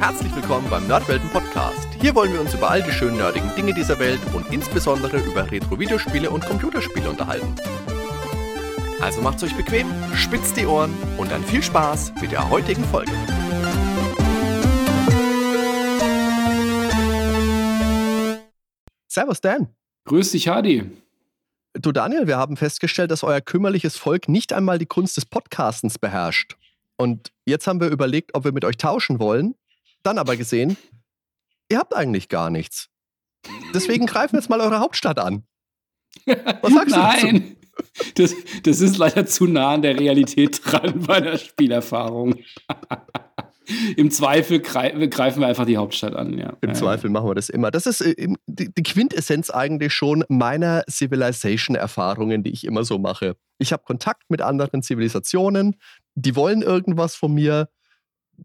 Herzlich willkommen beim Nerdwelten Podcast. Hier wollen wir uns über all die schönen nerdigen Dinge dieser Welt und insbesondere über Retro-Videospiele und Computerspiele unterhalten. Also macht's euch bequem, spitzt die Ohren und dann viel Spaß mit der heutigen Folge. Servus Dan. Grüß dich, Hadi. Du Daniel, wir haben festgestellt, dass euer kümmerliches Volk nicht einmal die Kunst des Podcastens beherrscht. Und jetzt haben wir überlegt, ob wir mit euch tauschen wollen, dann aber gesehen, ihr habt eigentlich gar nichts. Deswegen greifen wir jetzt mal eure Hauptstadt an. Was sagst Nein. du dazu? Das, das ist leider zu nah an der Realität dran bei der Spielerfahrung. Im Zweifel greifen wir einfach die Hauptstadt an, ja. Im Zweifel machen wir das immer. Das ist äh, die Quintessenz eigentlich schon meiner Civilization-Erfahrungen, die ich immer so mache. Ich habe Kontakt mit anderen Zivilisationen, die wollen irgendwas von mir,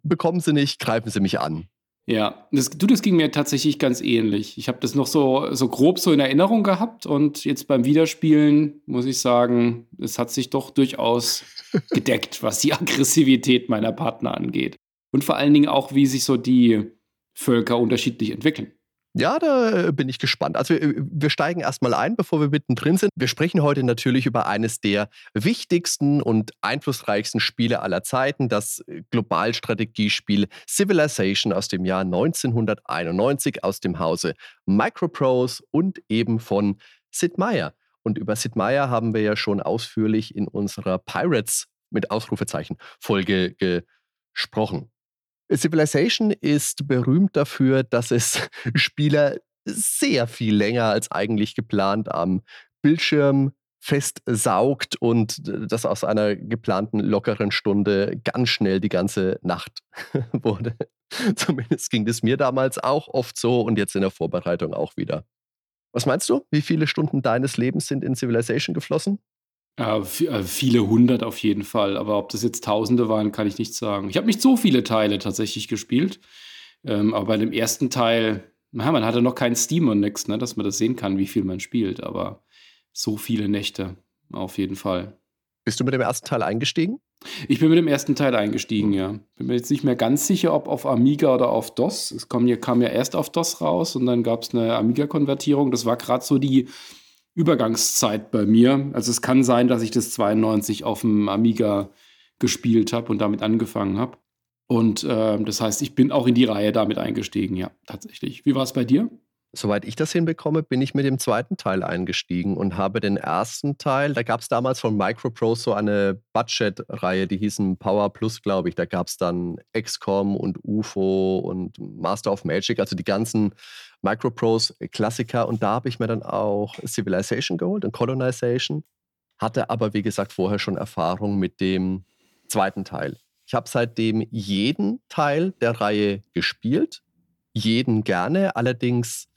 bekommen sie nicht, greifen sie mich an. Ja, das, du, das ging mir tatsächlich ganz ähnlich. Ich habe das noch so, so grob so in Erinnerung gehabt und jetzt beim Wiederspielen muss ich sagen, es hat sich doch durchaus gedeckt, was die Aggressivität meiner Partner angeht und vor allen Dingen auch, wie sich so die Völker unterschiedlich entwickeln. Ja, da äh, bin ich gespannt. Also wir, wir steigen erstmal ein, bevor wir mittendrin sind. Wir sprechen heute natürlich über eines der wichtigsten und einflussreichsten Spiele aller Zeiten, das Globalstrategiespiel Civilization aus dem Jahr 1991 aus dem Hause Microprose und eben von Sid Meier. Und über Sid Meier haben wir ja schon ausführlich in unserer Pirates mit Ausrufezeichen Folge gesprochen. Civilization ist berühmt dafür, dass es Spieler sehr viel länger als eigentlich geplant am Bildschirm festsaugt und das aus einer geplanten lockeren Stunde ganz schnell die ganze Nacht wurde. Zumindest ging es mir damals auch oft so und jetzt in der Vorbereitung auch wieder. Was meinst du? Wie viele Stunden deines Lebens sind in Civilization geflossen? Ja, äh, viele hundert auf jeden Fall, aber ob das jetzt Tausende waren, kann ich nicht sagen. Ich habe nicht so viele Teile tatsächlich gespielt, ähm, aber bei dem ersten Teil, na, man hatte noch kein Steam und nichts, ne, dass man das sehen kann, wie viel man spielt, aber so viele Nächte auf jeden Fall. Bist du mit dem ersten Teil eingestiegen? Ich bin mit dem ersten Teil eingestiegen, ja. Bin mir jetzt nicht mehr ganz sicher, ob auf Amiga oder auf DOS. Es kam ja, kam ja erst auf DOS raus und dann gab es eine Amiga-Konvertierung. Das war gerade so die Übergangszeit bei mir. Also es kann sein, dass ich das 92 auf dem Amiga gespielt habe und damit angefangen habe. Und äh, das heißt, ich bin auch in die Reihe damit eingestiegen, ja, tatsächlich. Wie war es bei dir? Soweit ich das hinbekomme, bin ich mit dem zweiten Teil eingestiegen und habe den ersten Teil, da gab es damals von Microprose so eine Budget-Reihe, die hießen Power Plus, glaube ich. Da gab es dann XCOM und UFO und Master of Magic, also die ganzen Microprose-Klassiker. Und da habe ich mir dann auch Civilization geholt und Colonization. Hatte aber, wie gesagt, vorher schon Erfahrung mit dem zweiten Teil. Ich habe seitdem jeden Teil der Reihe gespielt jeden gerne. Allerdings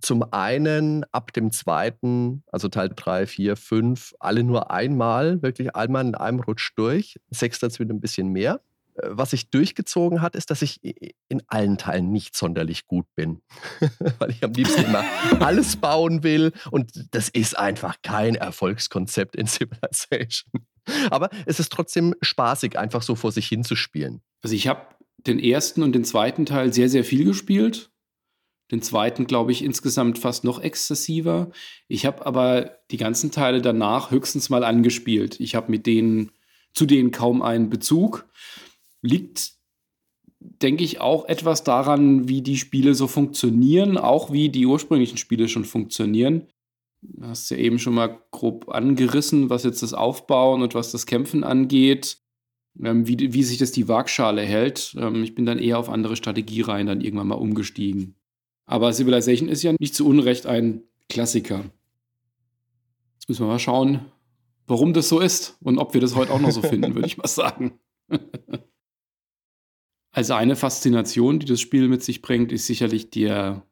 zum einen ab dem zweiten, also Teil 3, 4, 5, alle nur einmal, wirklich einmal in einem Rutsch durch. Sechster wieder ein bisschen mehr. Äh, was sich durchgezogen hat, ist, dass ich in allen Teilen nicht sonderlich gut bin. Weil ich am liebsten immer alles bauen will. Und das ist einfach kein Erfolgskonzept in Civilization. Aber es ist trotzdem spaßig, einfach so vor sich hinzuspielen. Also ich habe den ersten und den zweiten Teil sehr, sehr viel gespielt. Den zweiten, glaube ich, insgesamt fast noch exzessiver. Ich habe aber die ganzen Teile danach höchstens mal angespielt. Ich habe mit denen, zu denen kaum einen Bezug. Liegt, denke ich, auch etwas daran, wie die Spiele so funktionieren, auch wie die ursprünglichen Spiele schon funktionieren. Du hast ja eben schon mal grob angerissen, was jetzt das Aufbauen und was das Kämpfen angeht wie, wie sich das die Waagschale hält. Ähm, ich bin dann eher auf andere Strategiereihen dann irgendwann mal umgestiegen. Aber Civilization ist ja nicht zu Unrecht ein Klassiker. Jetzt müssen wir mal schauen, warum das so ist und ob wir das heute auch noch so finden, würde ich mal sagen. also eine Faszination, die das Spiel mit sich bringt, ist sicherlich der,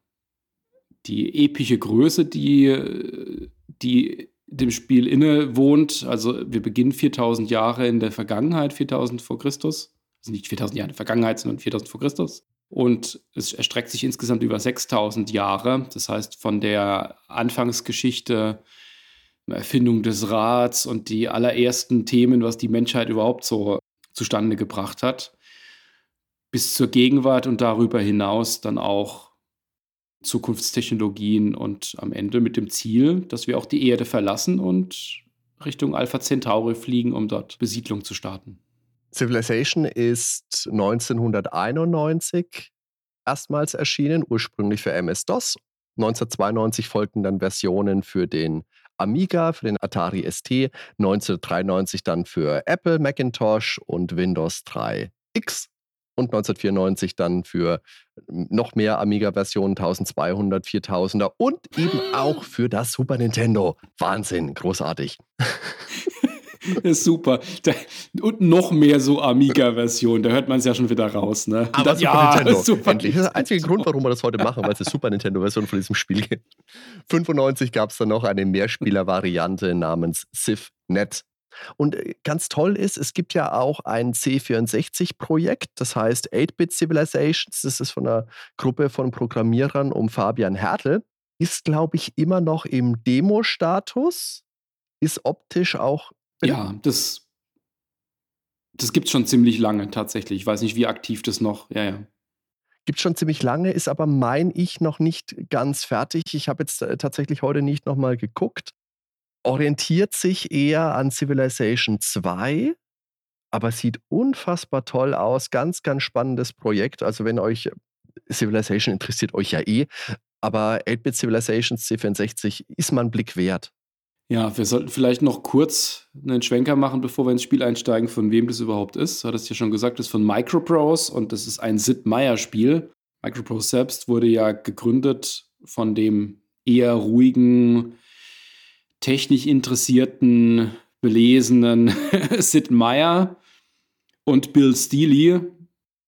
die epische Größe, die, die dem Spiel innewohnt. Also wir beginnen 4000 Jahre in der Vergangenheit, 4000 vor Christus. Also nicht 4000 Jahre in der Vergangenheit, sondern 4000 vor Christus. Und es erstreckt sich insgesamt über 6000 Jahre. Das heißt, von der Anfangsgeschichte, Erfindung des Rats und die allerersten Themen, was die Menschheit überhaupt so zustande gebracht hat, bis zur Gegenwart und darüber hinaus dann auch Zukunftstechnologien und am Ende mit dem Ziel, dass wir auch die Erde verlassen und Richtung Alpha Centauri fliegen, um dort Besiedlung zu starten. Civilization ist 1991 erstmals erschienen, ursprünglich für MS-DOS. 1992 folgten dann Versionen für den Amiga, für den Atari ST, 1993 dann für Apple Macintosh und Windows 3X und 1994 dann für noch mehr Amiga-Versionen, 1200, 4000er und eben auch für das Super Nintendo. Wahnsinn, großartig. ist super. und noch mehr so Amiga-Versionen, da hört man es ja schon wieder raus. Ne? Aber das, Super ja, Nintendo, Super endlich. Das ist der einzige Grund, warum wir das heute machen, weil es eine Super Nintendo-Version von diesem Spiel gibt. 95 gab es dann noch eine Mehrspieler-Variante namens CivNet. Und äh, ganz toll ist, es gibt ja auch ein C64-Projekt, das heißt 8-Bit Civilizations. Das ist von einer Gruppe von Programmierern um Fabian Hertel. Ist, glaube ich, immer noch im Demo-Status. Ist optisch auch ja, das, das gibt es schon ziemlich lange tatsächlich. Ich weiß nicht, wie aktiv das noch. Ja, ja. Gibt schon ziemlich lange, ist aber, mein ich, noch nicht ganz fertig. Ich habe jetzt äh, tatsächlich heute nicht nochmal geguckt. Orientiert sich eher an Civilization 2, aber sieht unfassbar toll aus. Ganz, ganz spannendes Projekt. Also, wenn euch Civilization interessiert, euch ja eh. Aber 8-Bit Civilizations C64 ist mal ein Blick wert. Ja, wir sollten vielleicht noch kurz einen Schwenker machen, bevor wir ins Spiel einsteigen, von wem das überhaupt ist. Du hattest ja schon gesagt, das ist von Microprose und das ist ein Sid Meier-Spiel. Microprose selbst wurde ja gegründet von dem eher ruhigen, technisch interessierten, belesenen Sid Meier und Bill Steely,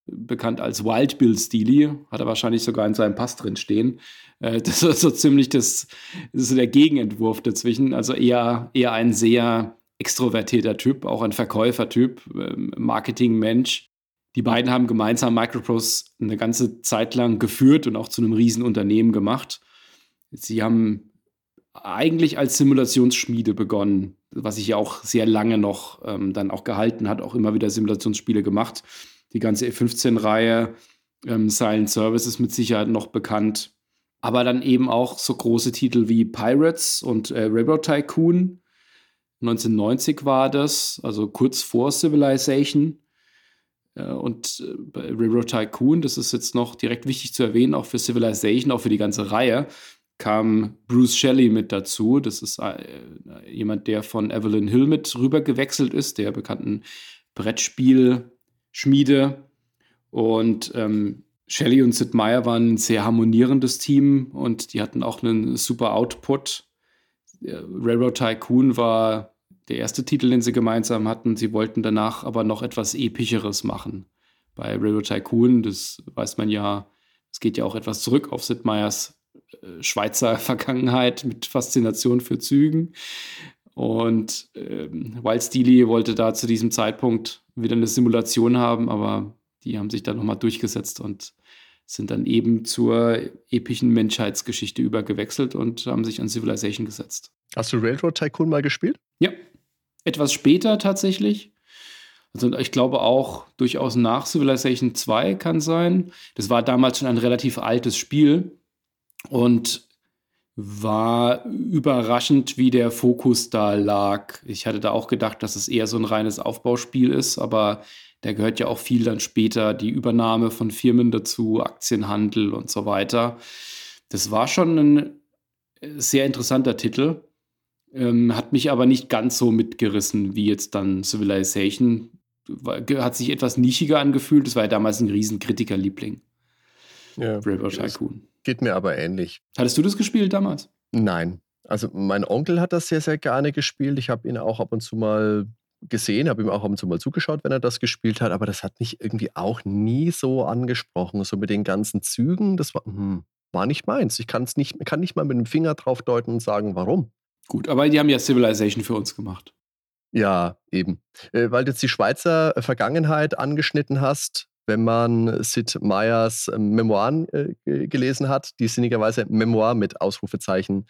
bekannt als Wild Bill Steely, hat er wahrscheinlich sogar in seinem Pass drin stehen. Äh, das ist so ziemlich das, das ist der Gegenentwurf dazwischen. Also eher, eher ein sehr extrovertierter Typ, auch ein Verkäufertyp, ähm, Marketingmensch. Die beiden haben gemeinsam Microprose eine ganze Zeit lang geführt und auch zu einem Riesenunternehmen gemacht. Sie haben eigentlich als Simulationsschmiede begonnen, was sich ja auch sehr lange noch ähm, dann auch gehalten hat, auch immer wieder Simulationsspiele gemacht die ganze E15-Reihe, ähm, Silent Service ist mit Sicherheit noch bekannt. Aber dann eben auch so große Titel wie Pirates und äh, Railroad Tycoon. 1990 war das, also kurz vor Civilization. Äh, und äh, Railroad Tycoon, das ist jetzt noch direkt wichtig zu erwähnen, auch für Civilization, auch für die ganze Reihe, kam Bruce Shelley mit dazu. Das ist äh, jemand, der von Evelyn Hill mit rüber gewechselt ist, der bekannten Brettspiel- Schmiede. Und ähm, Shelley und Sid Meier waren ein sehr harmonierendes Team und die hatten auch einen super Output. Railroad Tycoon war der erste Titel, den sie gemeinsam hatten. Sie wollten danach aber noch etwas Epischeres machen. Bei Railroad Tycoon, das weiß man ja, es geht ja auch etwas zurück auf Sid Meiers äh, Schweizer Vergangenheit mit Faszination für Zügen. Und ähm, Wild Steely wollte da zu diesem Zeitpunkt wieder eine Simulation haben, aber die haben sich dann nochmal durchgesetzt und sind dann eben zur epischen Menschheitsgeschichte übergewechselt und haben sich an Civilization gesetzt. Hast du Railroad Tycoon mal gespielt? Ja, etwas später tatsächlich. Also ich glaube auch durchaus nach Civilization 2 kann sein. Das war damals schon ein relativ altes Spiel und war überraschend, wie der Fokus da lag. Ich hatte da auch gedacht, dass es eher so ein reines Aufbauspiel ist, aber da gehört ja auch viel dann später die Übernahme von Firmen dazu, Aktienhandel und so weiter. Das war schon ein sehr interessanter Titel, ähm, hat mich aber nicht ganz so mitgerissen wie jetzt dann Civilization. Hat sich etwas nischiger angefühlt. Das war ja damals ein riesen Kritikerliebling. Ja. River Tycoon. Geht mir aber ähnlich. Hattest du das gespielt damals? Nein. Also mein Onkel hat das sehr, sehr gerne gespielt. Ich habe ihn auch ab und zu mal gesehen, habe ihm auch ab und zu mal zugeschaut, wenn er das gespielt hat, aber das hat mich irgendwie auch nie so angesprochen. So mit den ganzen Zügen, das war, hm, war nicht meins. Ich kann's nicht, kann nicht mal mit dem Finger drauf deuten und sagen, warum. Gut, aber die haben ja Civilization für uns gemacht. Ja, eben. Äh, weil du jetzt die Schweizer Vergangenheit angeschnitten hast, wenn man Sid Meyers ähm, Memoiren äh, gelesen hat, die sinnigerweise Memoir mit Ausrufezeichen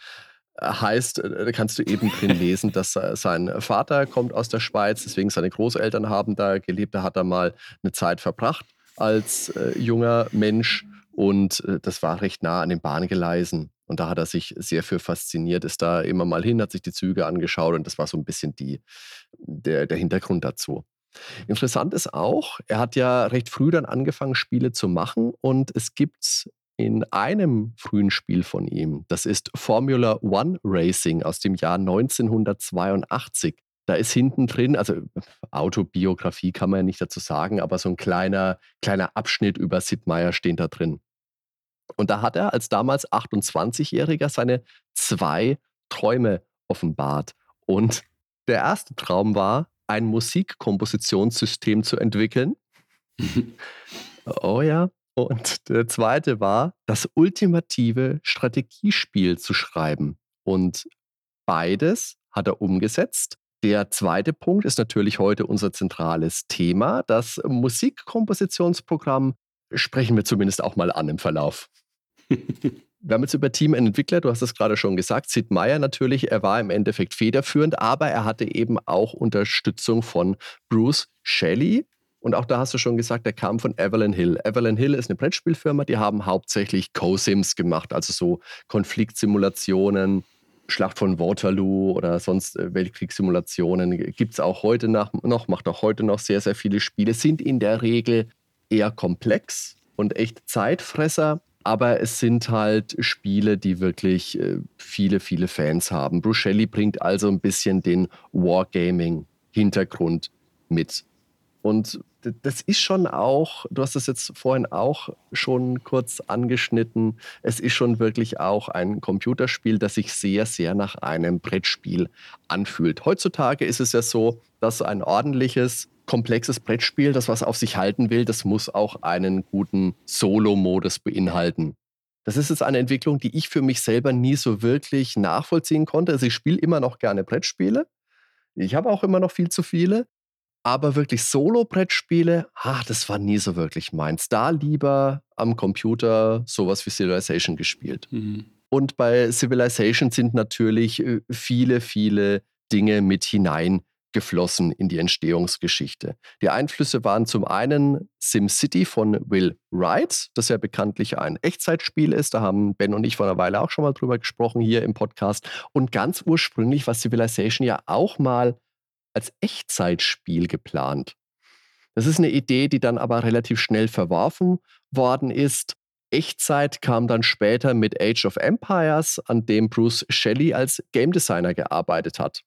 äh, heißt, äh, da kannst du eben drin lesen, dass sein Vater kommt aus der Schweiz, deswegen seine Großeltern haben da gelebt, da hat er mal eine Zeit verbracht als äh, junger Mensch und äh, das war recht nah an den Bahngeleisen. Und da hat er sich sehr für fasziniert, ist da immer mal hin, hat sich die Züge angeschaut und das war so ein bisschen die, der, der Hintergrund dazu. Interessant ist auch, er hat ja recht früh dann angefangen, Spiele zu machen und es gibt in einem frühen Spiel von ihm, das ist Formula One Racing aus dem Jahr 1982. Da ist hinten drin, also Autobiografie kann man ja nicht dazu sagen, aber so ein kleiner, kleiner Abschnitt über Sid Meier steht da drin. Und da hat er als damals 28-Jähriger seine zwei Träume offenbart. Und der erste Traum war, ein Musikkompositionssystem zu entwickeln. oh ja. Und der zweite war, das ultimative Strategiespiel zu schreiben. Und beides hat er umgesetzt. Der zweite Punkt ist natürlich heute unser zentrales Thema. Das Musikkompositionsprogramm sprechen wir zumindest auch mal an im Verlauf. Wir haben jetzt über Team Entwickler, du hast es gerade schon gesagt, Sid Meier natürlich, er war im Endeffekt federführend, aber er hatte eben auch Unterstützung von Bruce Shelley. Und auch da hast du schon gesagt, er kam von Evelyn Hill. Evelyn Hill ist eine Brettspielfirma, die haben hauptsächlich Co-Sims gemacht, also so Konfliktsimulationen, Schlacht von Waterloo oder sonst äh, Weltkriegssimulationen. Gibt es auch heute noch, macht auch heute noch sehr, sehr viele Spiele, sind in der Regel eher komplex und echt Zeitfresser aber es sind halt Spiele, die wirklich äh, viele, viele Fans haben. Bruce Shelley bringt also ein bisschen den Wargaming-Hintergrund mit. Und das ist schon auch, du hast es jetzt vorhin auch schon kurz angeschnitten, es ist schon wirklich auch ein Computerspiel, das sich sehr, sehr nach einem Brettspiel anfühlt. Heutzutage ist es ja so, dass ein ordentliches komplexes Brettspiel, das was auf sich halten will, das muss auch einen guten Solo-Modus beinhalten. Das ist jetzt eine Entwicklung, die ich für mich selber nie so wirklich nachvollziehen konnte. Also ich spiele immer noch gerne Brettspiele. Ich habe auch immer noch viel zu viele. Aber wirklich Solo-Brettspiele, ah, das war nie so wirklich meins. Da lieber am Computer sowas wie Civilization gespielt. Mhm. Und bei Civilization sind natürlich äh, viele, viele Dinge mit hinein geflossen in die Entstehungsgeschichte. Die Einflüsse waren zum einen SimCity von Will Wright, das ja bekanntlich ein Echtzeitspiel ist. Da haben Ben und ich vor einer Weile auch schon mal drüber gesprochen hier im Podcast. Und ganz ursprünglich war Civilization ja auch mal als Echtzeitspiel geplant. Das ist eine Idee, die dann aber relativ schnell verworfen worden ist. Echtzeit kam dann später mit Age of Empires, an dem Bruce Shelley als Game Designer gearbeitet hat.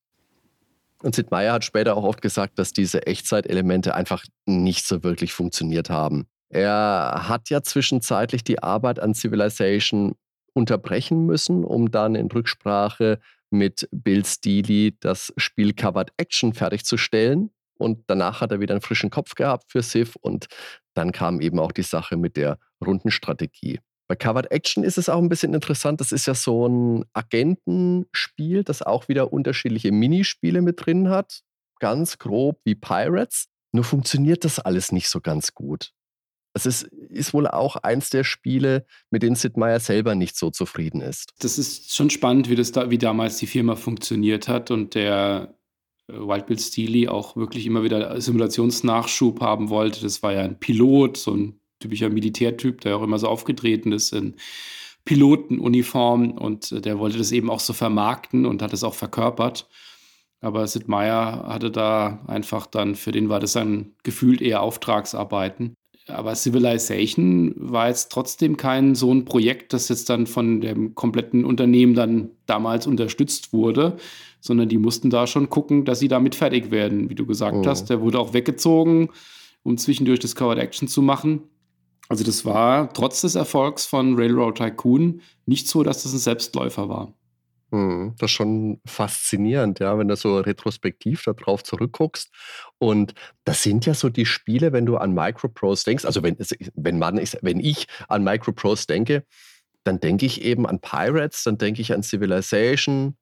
Und Sid Meier hat später auch oft gesagt, dass diese Echtzeitelemente einfach nicht so wirklich funktioniert haben. Er hat ja zwischenzeitlich die Arbeit an Civilization unterbrechen müssen, um dann in Rücksprache mit Bill Steely das Spiel Covered Action fertigzustellen. Und danach hat er wieder einen frischen Kopf gehabt für Civ und dann kam eben auch die Sache mit der Rundenstrategie. Bei Covered Action ist es auch ein bisschen interessant. Das ist ja so ein Agentenspiel, das auch wieder unterschiedliche Minispiele mit drin hat. Ganz grob wie Pirates. Nur funktioniert das alles nicht so ganz gut. Es ist, ist wohl auch eins der Spiele, mit denen Sid Meier selber nicht so zufrieden ist. Das ist schon spannend, wie, das da, wie damals die Firma funktioniert hat und der äh, Wild Bill Steely auch wirklich immer wieder Simulationsnachschub haben wollte. Das war ja ein Pilot, so ein typischer Militärtyp, der auch immer so aufgetreten ist in Pilotenuniform und äh, der wollte das eben auch so vermarkten und hat es auch verkörpert. Aber Sid Meier hatte da einfach dann, für den war das dann gefühlt eher Auftragsarbeiten. Aber Civilization war jetzt trotzdem kein so ein Projekt, das jetzt dann von dem kompletten Unternehmen dann damals unterstützt wurde, sondern die mussten da schon gucken, dass sie damit fertig werden. Wie du gesagt oh. hast, der wurde auch weggezogen, um zwischendurch das Covered Action zu machen. Also das war trotz des Erfolgs von Railroad Tycoon nicht so, dass das ein Selbstläufer war. Hm, das ist schon faszinierend, ja, wenn du so retrospektiv darauf zurückguckst. Und das sind ja so die Spiele, wenn du an Microprose denkst, also wenn, wenn, man, wenn ich an Microprose denke, dann denke ich eben an Pirates, dann denke ich an Civilization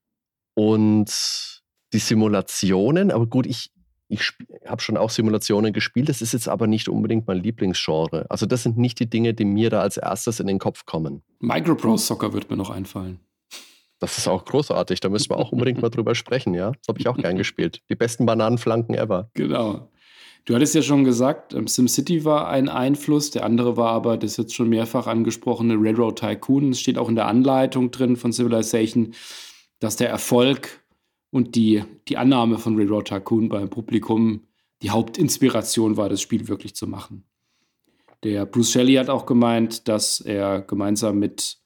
und die Simulationen. Aber gut, ich, ich habe schon auch Simulationen gespielt, das ist jetzt aber nicht unbedingt mein Lieblingsgenre. Also das sind nicht die Dinge, die mir da als erstes in den Kopf kommen. Microprose Soccer wird mir noch einfallen. Das ist auch großartig, da müssen wir auch unbedingt mal drüber sprechen, ja? Das habe ich auch gern gespielt. Die besten Bananenflanken ever. Genau. Du hattest ja schon gesagt, ähm, SimCity war ein Einfluss, der andere war aber das jetzt schon mehrfach angesprochene Railroad Tycoon. Es steht auch in der Anleitung drin von Civilization, dass der Erfolg und die, die Annahme von Railroad Tycoon beim Publikum die Hauptinspiration war, das Spiel wirklich zu machen. Der Bruce Shelley hat auch gemeint, dass er gemeinsam mit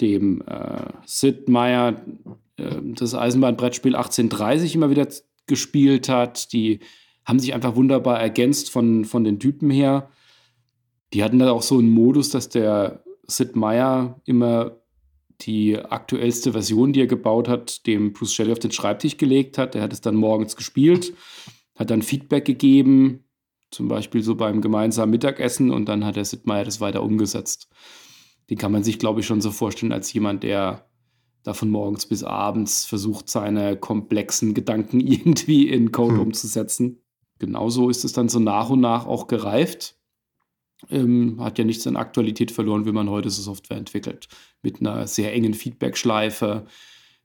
dem äh, Sid Meier äh, das Eisenbahnbrettspiel 1830 immer wieder gespielt hat. Die haben sich einfach wunderbar ergänzt von, von den Typen her. Die hatten da auch so einen Modus, dass der Sid Meier immer die aktuellste Version, die er gebaut hat, dem Bruce Shelley auf den Schreibtisch gelegt hat. Er hat es dann morgens gespielt, hat dann Feedback gegeben, zum Beispiel so beim gemeinsamen Mittagessen und dann hat der Sid Meier das weiter umgesetzt. Den kann man sich, glaube ich, schon so vorstellen als jemand, der da von morgens bis abends versucht, seine komplexen Gedanken irgendwie in Code hm. umzusetzen. Genauso ist es dann so nach und nach auch gereift. Ähm, hat ja nichts an Aktualität verloren, wie man heute so Software entwickelt. Mit einer sehr engen Feedback-Schleife.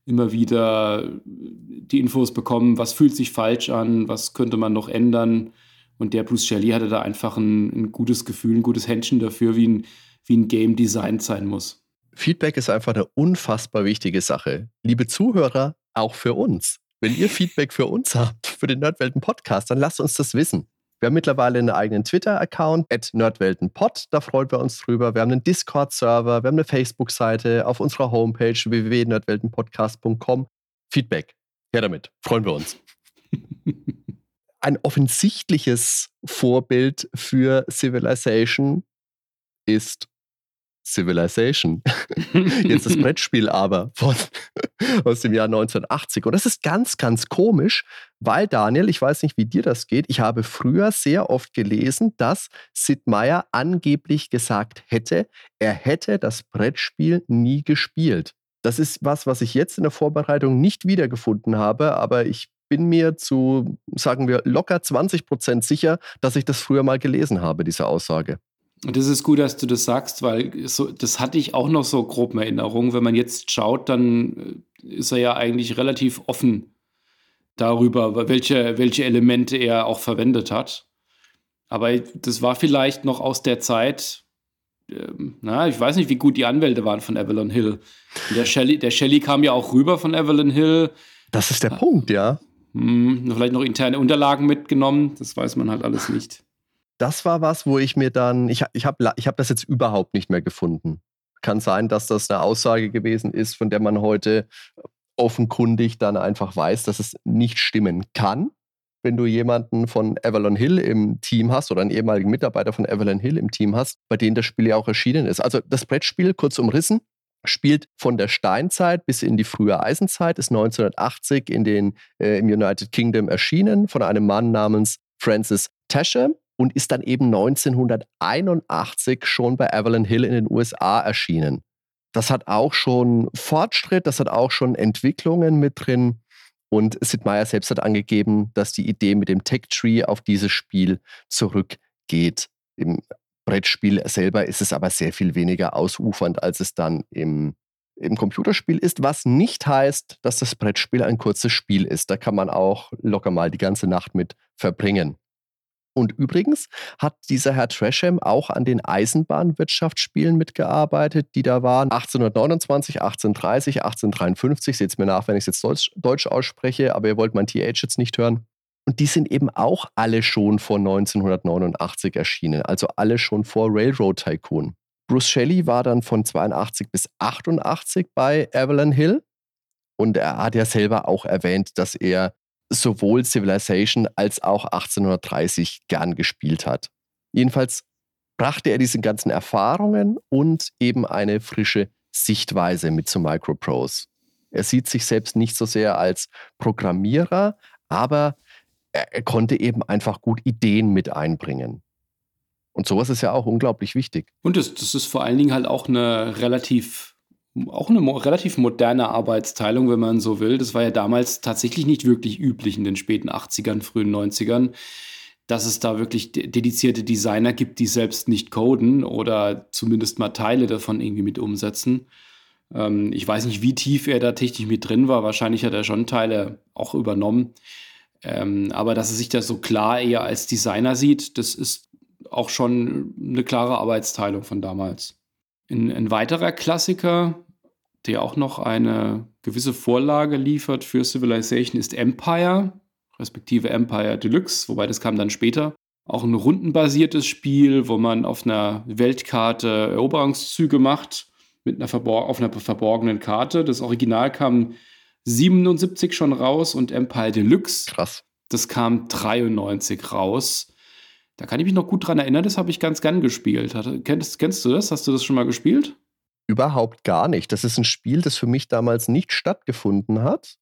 Immer wieder die Infos bekommen, was fühlt sich falsch an, was könnte man noch ändern. Und der Bruce Shelley hatte da einfach ein, ein gutes Gefühl, ein gutes Händchen dafür, wie ein, wie ein Game designt sein muss. Feedback ist einfach eine unfassbar wichtige Sache. Liebe Zuhörer, auch für uns. Wenn ihr Feedback für uns habt, für den Nerdwelten Podcast, dann lasst uns das wissen. Wir haben mittlerweile einen eigenen Twitter-Account, at nerdweltenpod, da freuen wir uns drüber. Wir haben einen Discord-Server, wir haben eine Facebook-Seite auf unserer Homepage www.nerdweltenpodcast.com. Feedback, her damit, freuen wir uns. Ein offensichtliches Vorbild für Civilization ist Civilization. Jetzt das Brettspiel aber von, aus dem Jahr 1980. Und das ist ganz, ganz komisch, weil Daniel, ich weiß nicht, wie dir das geht, ich habe früher sehr oft gelesen, dass Sid Meier angeblich gesagt hätte, er hätte das Brettspiel nie gespielt. Das ist was, was ich jetzt in der Vorbereitung nicht wiedergefunden habe, aber ich bin mir zu, sagen wir, locker 20 Prozent sicher, dass ich das früher mal gelesen habe, diese Aussage. Und das ist gut, dass du das sagst, weil so, das hatte ich auch noch so grob in Erinnerung. Wenn man jetzt schaut, dann äh, ist er ja eigentlich relativ offen darüber, welche, welche Elemente er auch verwendet hat. Aber das war vielleicht noch aus der Zeit, ähm, na, ich weiß nicht, wie gut die Anwälte waren von Evelyn Hill. der Shelley, der Shelley kam ja auch rüber von Evelyn Hill. Das ist der Punkt, ja. Hm, vielleicht noch interne Unterlagen mitgenommen, das weiß man halt alles nicht das war was, wo ich mir dann, ich, ich habe ich hab das jetzt überhaupt nicht mehr gefunden. Kann sein, dass das eine Aussage gewesen ist, von der man heute offenkundig dann einfach weiß, dass es nicht stimmen kann. Wenn du jemanden von Avalon Hill im Team hast oder einen ehemaligen Mitarbeiter von Avalon Hill im Team hast, bei denen das Spiel ja auch erschienen ist. Also das Brettspiel, kurz umrissen, spielt von der Steinzeit bis in die frühe Eisenzeit, ist 1980 in den, äh, im United Kingdom erschienen von einem Mann namens Francis Tasher und ist dann eben 1981 schon bei Avalon Hill in den USA erschienen. Das hat auch schon Fortschritt, das hat auch schon Entwicklungen mit drin. Und Sid Meier selbst hat angegeben, dass die Idee mit dem Tech Tree auf dieses Spiel zurückgeht. Im Brettspiel selber ist es aber sehr viel weniger ausufernd, als es dann im, im Computerspiel ist, was nicht heißt, dass das Brettspiel ein kurzes Spiel ist. Da kann man auch locker mal die ganze Nacht mit verbringen. Und übrigens hat dieser Herr Tresham auch an den Eisenbahnwirtschaftsspielen mitgearbeitet, die da waren 1829, 1830, 1853. Seht es mir nach, wenn ich es jetzt Deutsch, Deutsch ausspreche, aber ihr wollt mein TH jetzt nicht hören. Und die sind eben auch alle schon vor 1989 erschienen, also alle schon vor Railroad Tycoon. Bruce Shelley war dann von 82 bis 88 bei Avalon Hill. Und er hat ja selber auch erwähnt, dass er sowohl Civilization als auch 1830 gern gespielt hat. Jedenfalls brachte er diese ganzen Erfahrungen und eben eine frische Sichtweise mit zu Microprose. Er sieht sich selbst nicht so sehr als Programmierer, aber er, konnte eben einfach gut Ideen mit einbringen. Und sowas ist ja auch unglaublich wichtig. Und das, das ist vor allen Dingen halt auch eine relativ auch eine relativ moderne Arbeitsteilung, wenn man so will. Das war ja damals tatsächlich nicht wirklich üblich in den späten 80ern, frühen 90ern, dass es da wirklich dedizierte Designer gibt, die selbst nicht coden oder zumindest mal Teile davon irgendwie mit umsetzen. Ähm, ich weiß nicht, wie tief er da technisch mit drin war. Wahrscheinlich hat er schon Teile auch übernommen. Ähm, aber dass er sich da so klar eher als Designer sieht, das ist auch schon eine klare Arbeitsteilung von damals. Ein, ein weiterer Klassiker, der auch noch eine gewisse Vorlage liefert für Civilization, ist Empire, respektive Empire Deluxe, wobei das kam dann später. Auch ein rundenbasiertes Spiel, wo man auf einer Weltkarte Eroberungszüge macht, mit einer auf einer verborgenen Karte. Das Original kam 77 schon raus und Empire Deluxe. Krass. Das kam 93 raus. Da kann ich mich noch gut dran erinnern, das habe ich ganz gern gespielt. Kennst, kennst du das? Hast du das schon mal gespielt? Überhaupt gar nicht. Das ist ein Spiel, das für mich damals nicht stattgefunden hat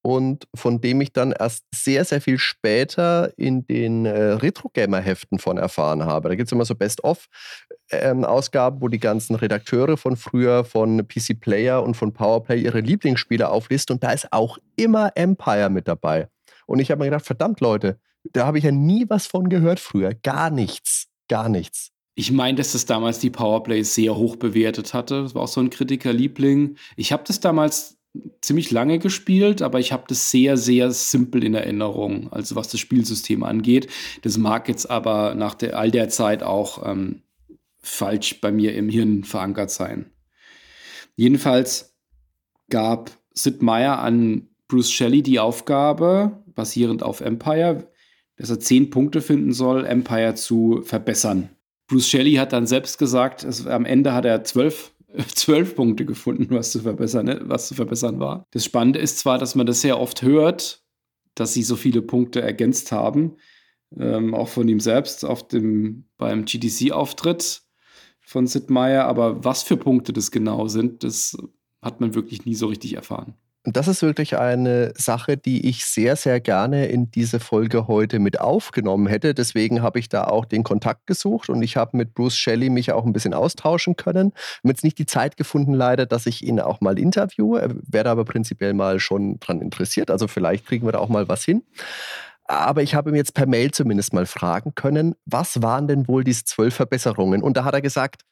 und von dem ich dann erst sehr, sehr viel später in den äh, Retro-Gamer-Heften von erfahren habe. Da gibt es immer so Best-of-Ausgaben, ähm, wo die ganzen Redakteure von früher, von PC Player und von Powerplay ihre Lieblingsspiele auflisten und da ist auch immer Empire mit dabei. Und ich habe mir gedacht, verdammt Leute, da habe ich ja nie was von gehört früher. Gar nichts. Gar nichts. Ich meine, dass das damals die Powerplay sehr hoch bewertet hatte. Das war auch so ein Kritikerliebling. Ich habe das damals ziemlich lange gespielt, aber ich habe das sehr, sehr simpel in Erinnerung, also was das Spielsystem angeht. Das mag jetzt aber nach der, all der Zeit auch ähm, falsch bei mir im Hirn verankert sein. Jedenfalls gab Sid Meier an Bruce Shelley die Aufgabe, basierend auf Empire, dass er zehn Punkte finden soll, Empire zu verbessern. Bruce Shelley hat dann selbst gesagt, es, am Ende hat er zwölf, zwölf Punkte gefunden, was zu, verbessern, ne, was zu verbessern war. Das Spannende ist zwar, dass man das sehr oft hört, dass sie so viele Punkte ergänzt haben, ähm, auch von ihm selbst auf dem, beim GDC-Auftritt von Sid Meier, aber was für Punkte das genau sind, das hat man wirklich nie so richtig erfahren. Und das ist wirklich eine Sache, die ich sehr, sehr gerne in diese Folge heute mit aufgenommen hätte. Deswegen habe ich da auch den Kontakt gesucht und ich habe mit Bruce Shelley mich auch ein bisschen austauschen können. Ich habe jetzt nicht die Zeit gefunden, leider, dass ich ihn auch mal interviewe. Er wäre aber prinzipiell mal schon dran interessiert. Also vielleicht kriegen wir da auch mal was hin. Aber ich habe ihm jetzt per Mail zumindest mal fragen können, was waren denn wohl diese zwölf Verbesserungen? Und da hat er gesagt,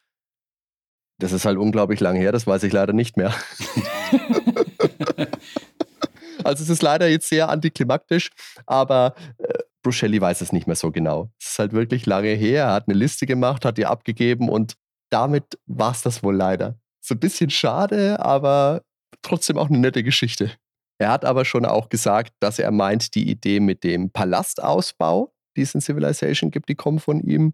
das ist halt unglaublich lang her, das weiß ich leider nicht mehr. also es ist leider jetzt sehr antiklimaktisch, aber äh, Bruce Shelley weiß es nicht mehr so genau. Es ist halt wirklich lange her. Er hat eine Liste gemacht, hat die abgegeben und damit war es das wohl leider. So ein bisschen schade, aber trotzdem auch eine nette Geschichte. Er hat aber schon auch gesagt, dass er meint, die Idee mit dem Palastausbau, die es in Civilization gibt, die kommt von ihm.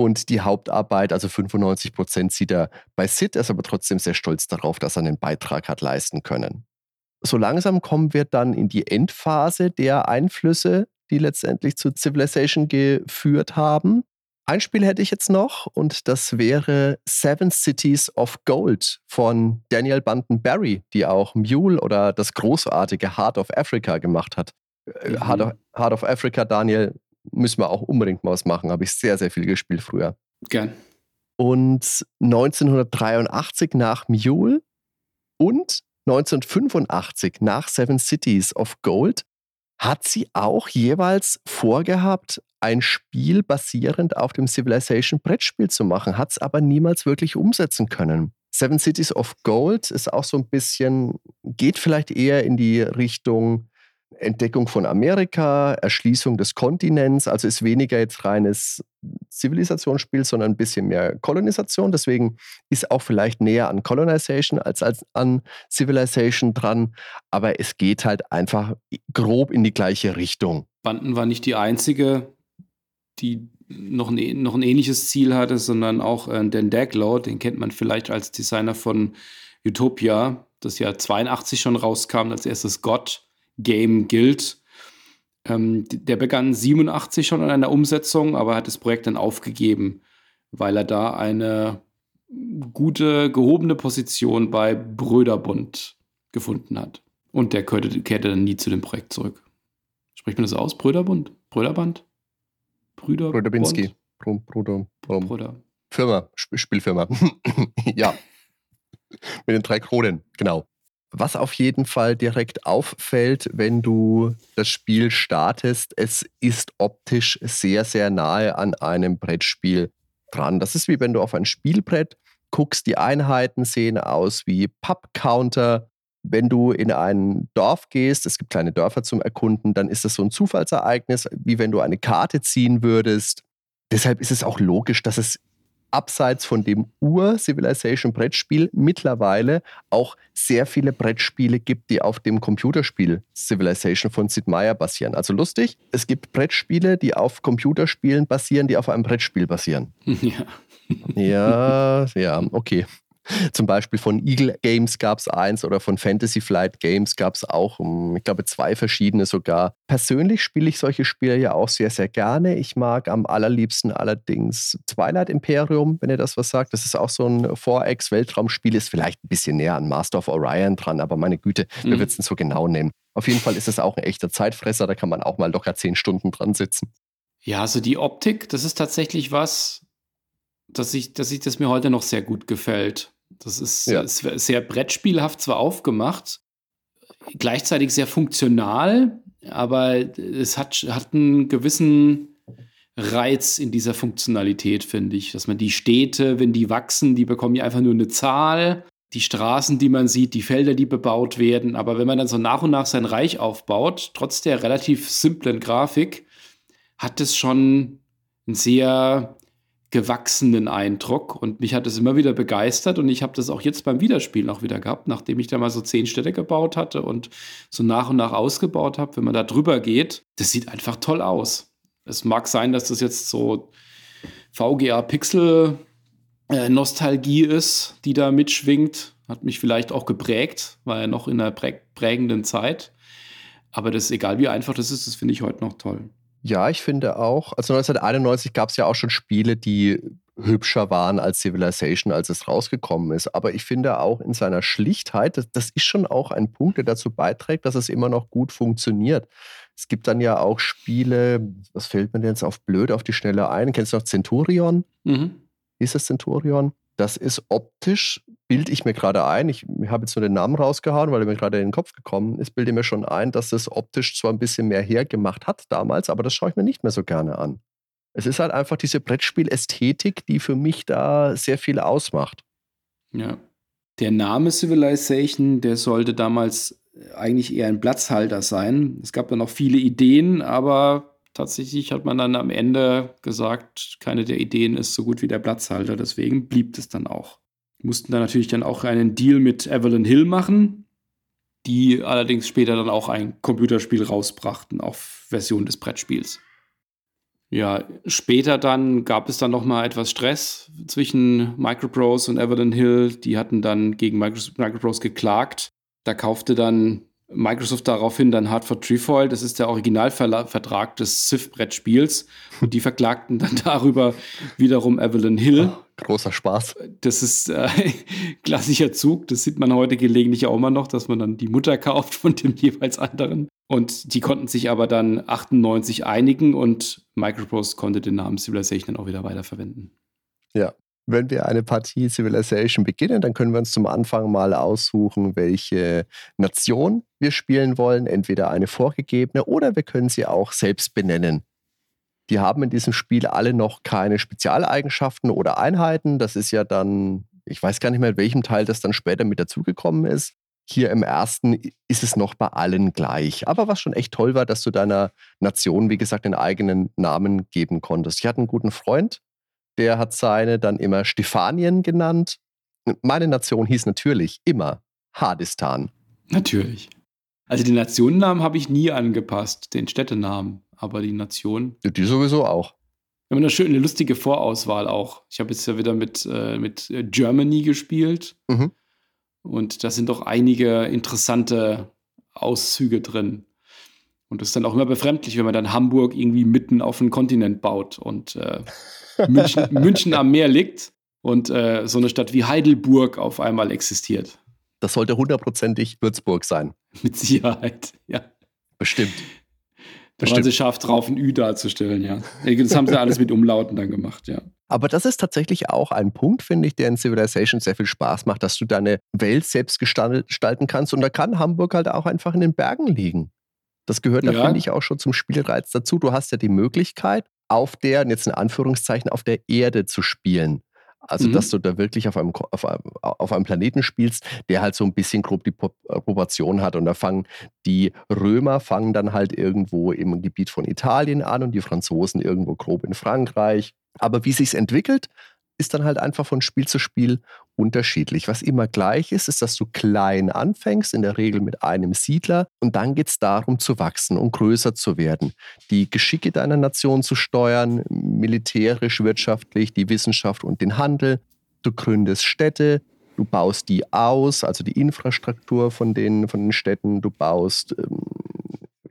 Und die Hauptarbeit, also 95 Prozent, sieht er bei Sid, er ist aber trotzdem sehr stolz darauf, dass er einen Beitrag hat leisten können. So langsam kommen wir dann in die Endphase der Einflüsse, die letztendlich zu Civilization geführt haben. Ein Spiel hätte ich jetzt noch und das wäre Seven Cities of Gold von Daniel Bunton Barry, die auch Mule oder das großartige Heart of Africa gemacht hat. Äh, mhm. Heart, of, Heart of Africa, Daniel, müssen wir auch unbedingt mal was machen. Habe ich sehr, sehr viel gespielt früher. Gern. Und 1983 nach Mule und 1985 nach Seven Cities of Gold hat sie auch jeweils vorgehabt, ein Spiel basierend auf dem Civilization Brettspiel zu machen, hat es aber niemals wirklich umsetzen können. Seven Cities of Gold ist auch so ein bisschen, geht vielleicht eher in die Richtung Entdeckung von Amerika, Erschließung des Kontinents, also ist weniger jetzt reines Zivilisationsspiel, sondern ein bisschen mehr Kolonisation. Deswegen ist auch vielleicht näher an Colonization als, als an Civilization dran. Aber es geht halt einfach grob in die gleiche Richtung. Banden war nicht die einzige, die noch ein, noch ein ähnliches Ziel hatte, sondern auch äh, Dan Daglow, den kennt man vielleicht als Designer von Utopia, das ja 82 schon rauskam als erstes Gott Game gilt. Ähm, der begann 87 schon an einer Umsetzung, aber hat das Projekt dann aufgegeben, weil er da eine gute, gehobene Position bei Bröderbund gefunden hat. Und der kehrte, kehrte dann nie zu dem Projekt zurück. Spricht man das aus? Bröderbund? Bröderband? Brüder? Bröderbinski. Bruder. Bruder. Firma, Spielfirma. ja. Mit den drei Kronen, genau. Was auf jeden Fall direkt auffällt, wenn du das Spiel startest, es ist optisch sehr, sehr nahe an einem Brettspiel dran. Das ist wie wenn du auf ein Spielbrett guckst, die Einheiten sehen aus wie Pub-Counter. wenn du in ein Dorf gehst, es gibt kleine Dörfer zum Erkunden, dann ist das so ein Zufallsereignis, wie wenn du eine Karte ziehen würdest. Deshalb ist es auch logisch, dass es abseits von dem Ur-Civilization-Brettspiel mittlerweile auch sehr viele Brettspiele gibt, die auf dem Computerspiel Civilization von Sid Meier basieren. Also lustig, es gibt Brettspiele, die auf Computerspielen basieren, die auf einem Brettspiel basieren. Ja. Ja, ja, okay. Zum Beispiel von Eagle Games gab es eins oder von Fantasy Flight Games gab es auch, ich glaube, zwei verschiedene sogar. Persönlich spiele ich solche Spiele ja auch sehr, sehr gerne. Ich mag am allerliebsten allerdings Twilight Imperium, wenn ihr das was sagt. Das ist auch so ein 4X-Weltraumspiel, ist vielleicht ein bisschen näher an Master of Orion dran, aber meine Güte, mhm. wir würden es so genau nehmen. Auf jeden Fall ist es auch ein echter Zeitfresser, da kann man auch mal locker zehn Stunden dran sitzen. Ja, also die Optik, das ist tatsächlich was, dass ich, dass ich das mir heute noch sehr gut gefällt. Das ist ja. sehr brettspielhaft zwar aufgemacht, gleichzeitig sehr funktional, aber es hat, hat einen gewissen Reiz in dieser Funktionalität, finde ich. Dass man die Städte, wenn die wachsen, die bekommen ja einfach nur eine Zahl. Die Straßen, die man sieht, die Felder, die bebaut werden. Aber wenn man dann so nach und nach sein Reich aufbaut, trotz der relativ simplen Grafik, hat es schon ein sehr gewachsenen Eindruck und mich hat es immer wieder begeistert und ich habe das auch jetzt beim Wiederspielen auch wieder gehabt, nachdem ich da mal so zehn Städte gebaut hatte und so nach und nach ausgebaut habe, wenn man da drüber geht, das sieht einfach toll aus. Es mag sein, dass das jetzt so VGA Pixel äh, Nostalgie ist, die da mitschwingt, hat mich vielleicht auch geprägt, war ja noch in einer prägenden Zeit. Aber das ist egal, wie einfach das ist, das finde ich heute noch toll. Ja, ich finde auch, also 1991 gab es ja auch schon Spiele, die hübscher waren als Civilization, als es rausgekommen ist. Aber ich finde auch in seiner Schlichtheit, das, das, ist schon auch ein Punkt, der dazu beiträgt, dass es immer noch gut funktioniert. Es gibt dann ja auch Spiele, was fällt mir denn jetzt auf blöd auf die Schnelle ein? Kennst du noch Centurion? Mhm. Ist es Centurion? Das ist optisch, bilde ich mir gerade ein, ich habe jetzt nur den Namen rausgehauen, weil er mir gerade in den Kopf gekommen ist, bilde mir schon ein, dass es optisch zwar ein bisschen mehr hergemacht hat damals, aber das schaue ich mir nicht mehr so gerne an. Es ist halt einfach diese Brettspielästhetik, die für mich da sehr viel ausmacht. Ja. Der Name Civilization, der sollte damals eigentlich eher ein Platzhalter sein. Es gab da noch viele Ideen, aber tatsächlich hat man dann am Ende gesagt, keine der Ideen ist so gut wie der Platzhalter. Deswegen blieb es dann auch. Mussten dann natürlich dann auch einen Deal mit Evelyn Hill machen, die allerdings später dann auch ein Computerspiel rausbrachten auf Version des Brettspiels. Ja, später dann gab es dann noch mal etwas Stress zwischen Microprose und Evelyn Hill. Die hatten dann gegen Microprose geklagt. Da kaufte dann Microsoft daraufhin dann Hartford Trefoil, das ist der Originalvertrag des Civ-Brettspiels. Und die verklagten dann darüber wiederum Evelyn Hill. Oh, großer Spaß. Das ist äh, klassischer Zug. Das sieht man heute gelegentlich auch immer noch, dass man dann die Mutter kauft von dem jeweils anderen. Und die konnten sich aber dann 98 einigen und Microprose konnte den Namen Civilization dann auch wieder weiterverwenden. Ja, wenn wir eine Partie Civilization beginnen, dann können wir uns zum Anfang mal aussuchen, welche Nation wir spielen wollen. Entweder eine vorgegebene oder wir können sie auch selbst benennen. Die haben in diesem Spiel alle noch keine Spezialeigenschaften oder Einheiten. Das ist ja dann, ich weiß gar nicht mehr, in welchem Teil das dann später mit dazugekommen ist. Hier im ersten ist es noch bei allen gleich. Aber was schon echt toll war, dass du deiner Nation, wie gesagt, den eigenen Namen geben konntest. Ich hatte einen guten Freund, der hat seine dann immer Stefanien genannt. Meine Nation hieß natürlich immer Hardistan. Natürlich. Also den Nationennamen habe ich nie angepasst, den Städtenamen, aber die Nation. Die sowieso auch. Wir haben eine schöne, lustige Vorauswahl auch. Ich habe jetzt ja wieder mit, äh, mit Germany gespielt. Mhm. Und da sind doch einige interessante Auszüge drin. Und das ist dann auch immer befremdlich, wenn man dann Hamburg irgendwie mitten auf einen Kontinent baut und äh, München, München, am Meer liegt und äh, so eine Stadt wie Heidelburg auf einmal existiert. Das sollte hundertprozentig Würzburg sein. Mit Sicherheit, ja. Bestimmt. Da waren sie scharf drauf, ein Ü darzustellen, ja. Das haben sie alles mit Umlauten dann gemacht, ja. Aber das ist tatsächlich auch ein Punkt, finde ich, der in Civilization sehr viel Spaß macht, dass du deine Welt selbst gestalten kannst. Und da kann Hamburg halt auch einfach in den Bergen liegen. Das gehört da, ja. finde ich, auch schon zum Spielreiz dazu. Du hast ja die Möglichkeit, auf der, jetzt in Anführungszeichen, auf der Erde zu spielen. Also, Mhm. dass du da wirklich auf einem, auf, einem, auf einem Planeten spielst, der halt so ein bisschen grob die Pro- Proportion hat. Und da fangen die Römer fangen dann halt irgendwo im Gebiet von Italien an und die Franzosen irgendwo grob in Frankreich. Aber wie sich's entwickelt, ist dann halt einfach von Spiel zu Spiel unterschiedlich. Was immer gleich ist, ist, dass du klein anfängst, in der Regel mit einem Siedler, und dann geht es darum zu wachsen und größer zu werden, die Geschicke deiner Nation zu steuern, militärisch, wirtschaftlich, die Wissenschaft und den Handel. Du gründest Städte, du baust die aus, also die Infrastruktur von den, von den Städten, du baust ähm,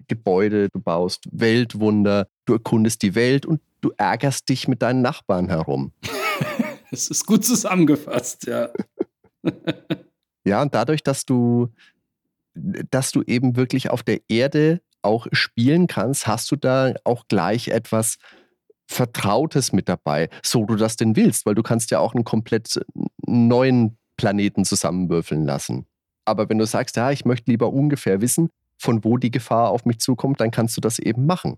Gebäude, du baust Weltwunder, du erkundest die Welt und du ärgerst dich mit deinen Nachbarn herum. Es ist gut zusammengefasst, ja. Ja, und dadurch, dass du, dass du eben wirklich auf der Erde auch spielen kannst, hast du da auch gleich etwas Vertrautes mit dabei, so du das denn willst, weil du kannst ja auch einen komplett neuen Planeten zusammenwürfeln lassen. Aber wenn du sagst, ja, ich möchte lieber ungefähr wissen, von wo die Gefahr auf mich zukommt, dann kannst du das eben machen.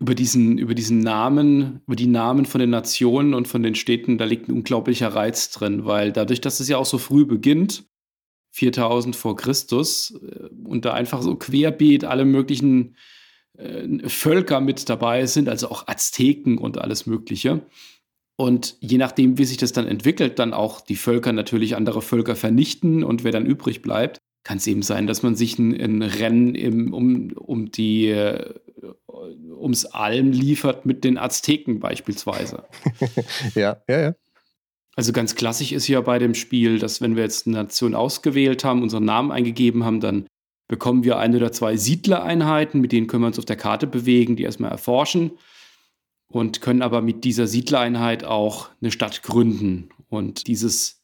Über diesen, über diesen Namen, über die Namen von den Nationen und von den Städten, da liegt ein unglaublicher Reiz drin, weil dadurch, dass es ja auch so früh beginnt, 4000 vor Christus, äh, und da einfach so querbeet alle möglichen äh, Völker mit dabei sind, also auch Azteken und alles Mögliche. Und je nachdem, wie sich das dann entwickelt, dann auch die Völker natürlich andere Völker vernichten und wer dann übrig bleibt, kann es eben sein, dass man sich ein, ein Rennen im, um, um die äh, ums Alm liefert mit den Azteken beispielsweise. ja, ja, ja. Also ganz klassisch ist ja bei dem Spiel, dass wenn wir jetzt eine Nation ausgewählt haben, unseren Namen eingegeben haben, dann bekommen wir ein oder zwei Siedlereinheiten, mit denen können wir uns auf der Karte bewegen, die erstmal erforschen und können aber mit dieser Siedlereinheit auch eine Stadt gründen. Und dieses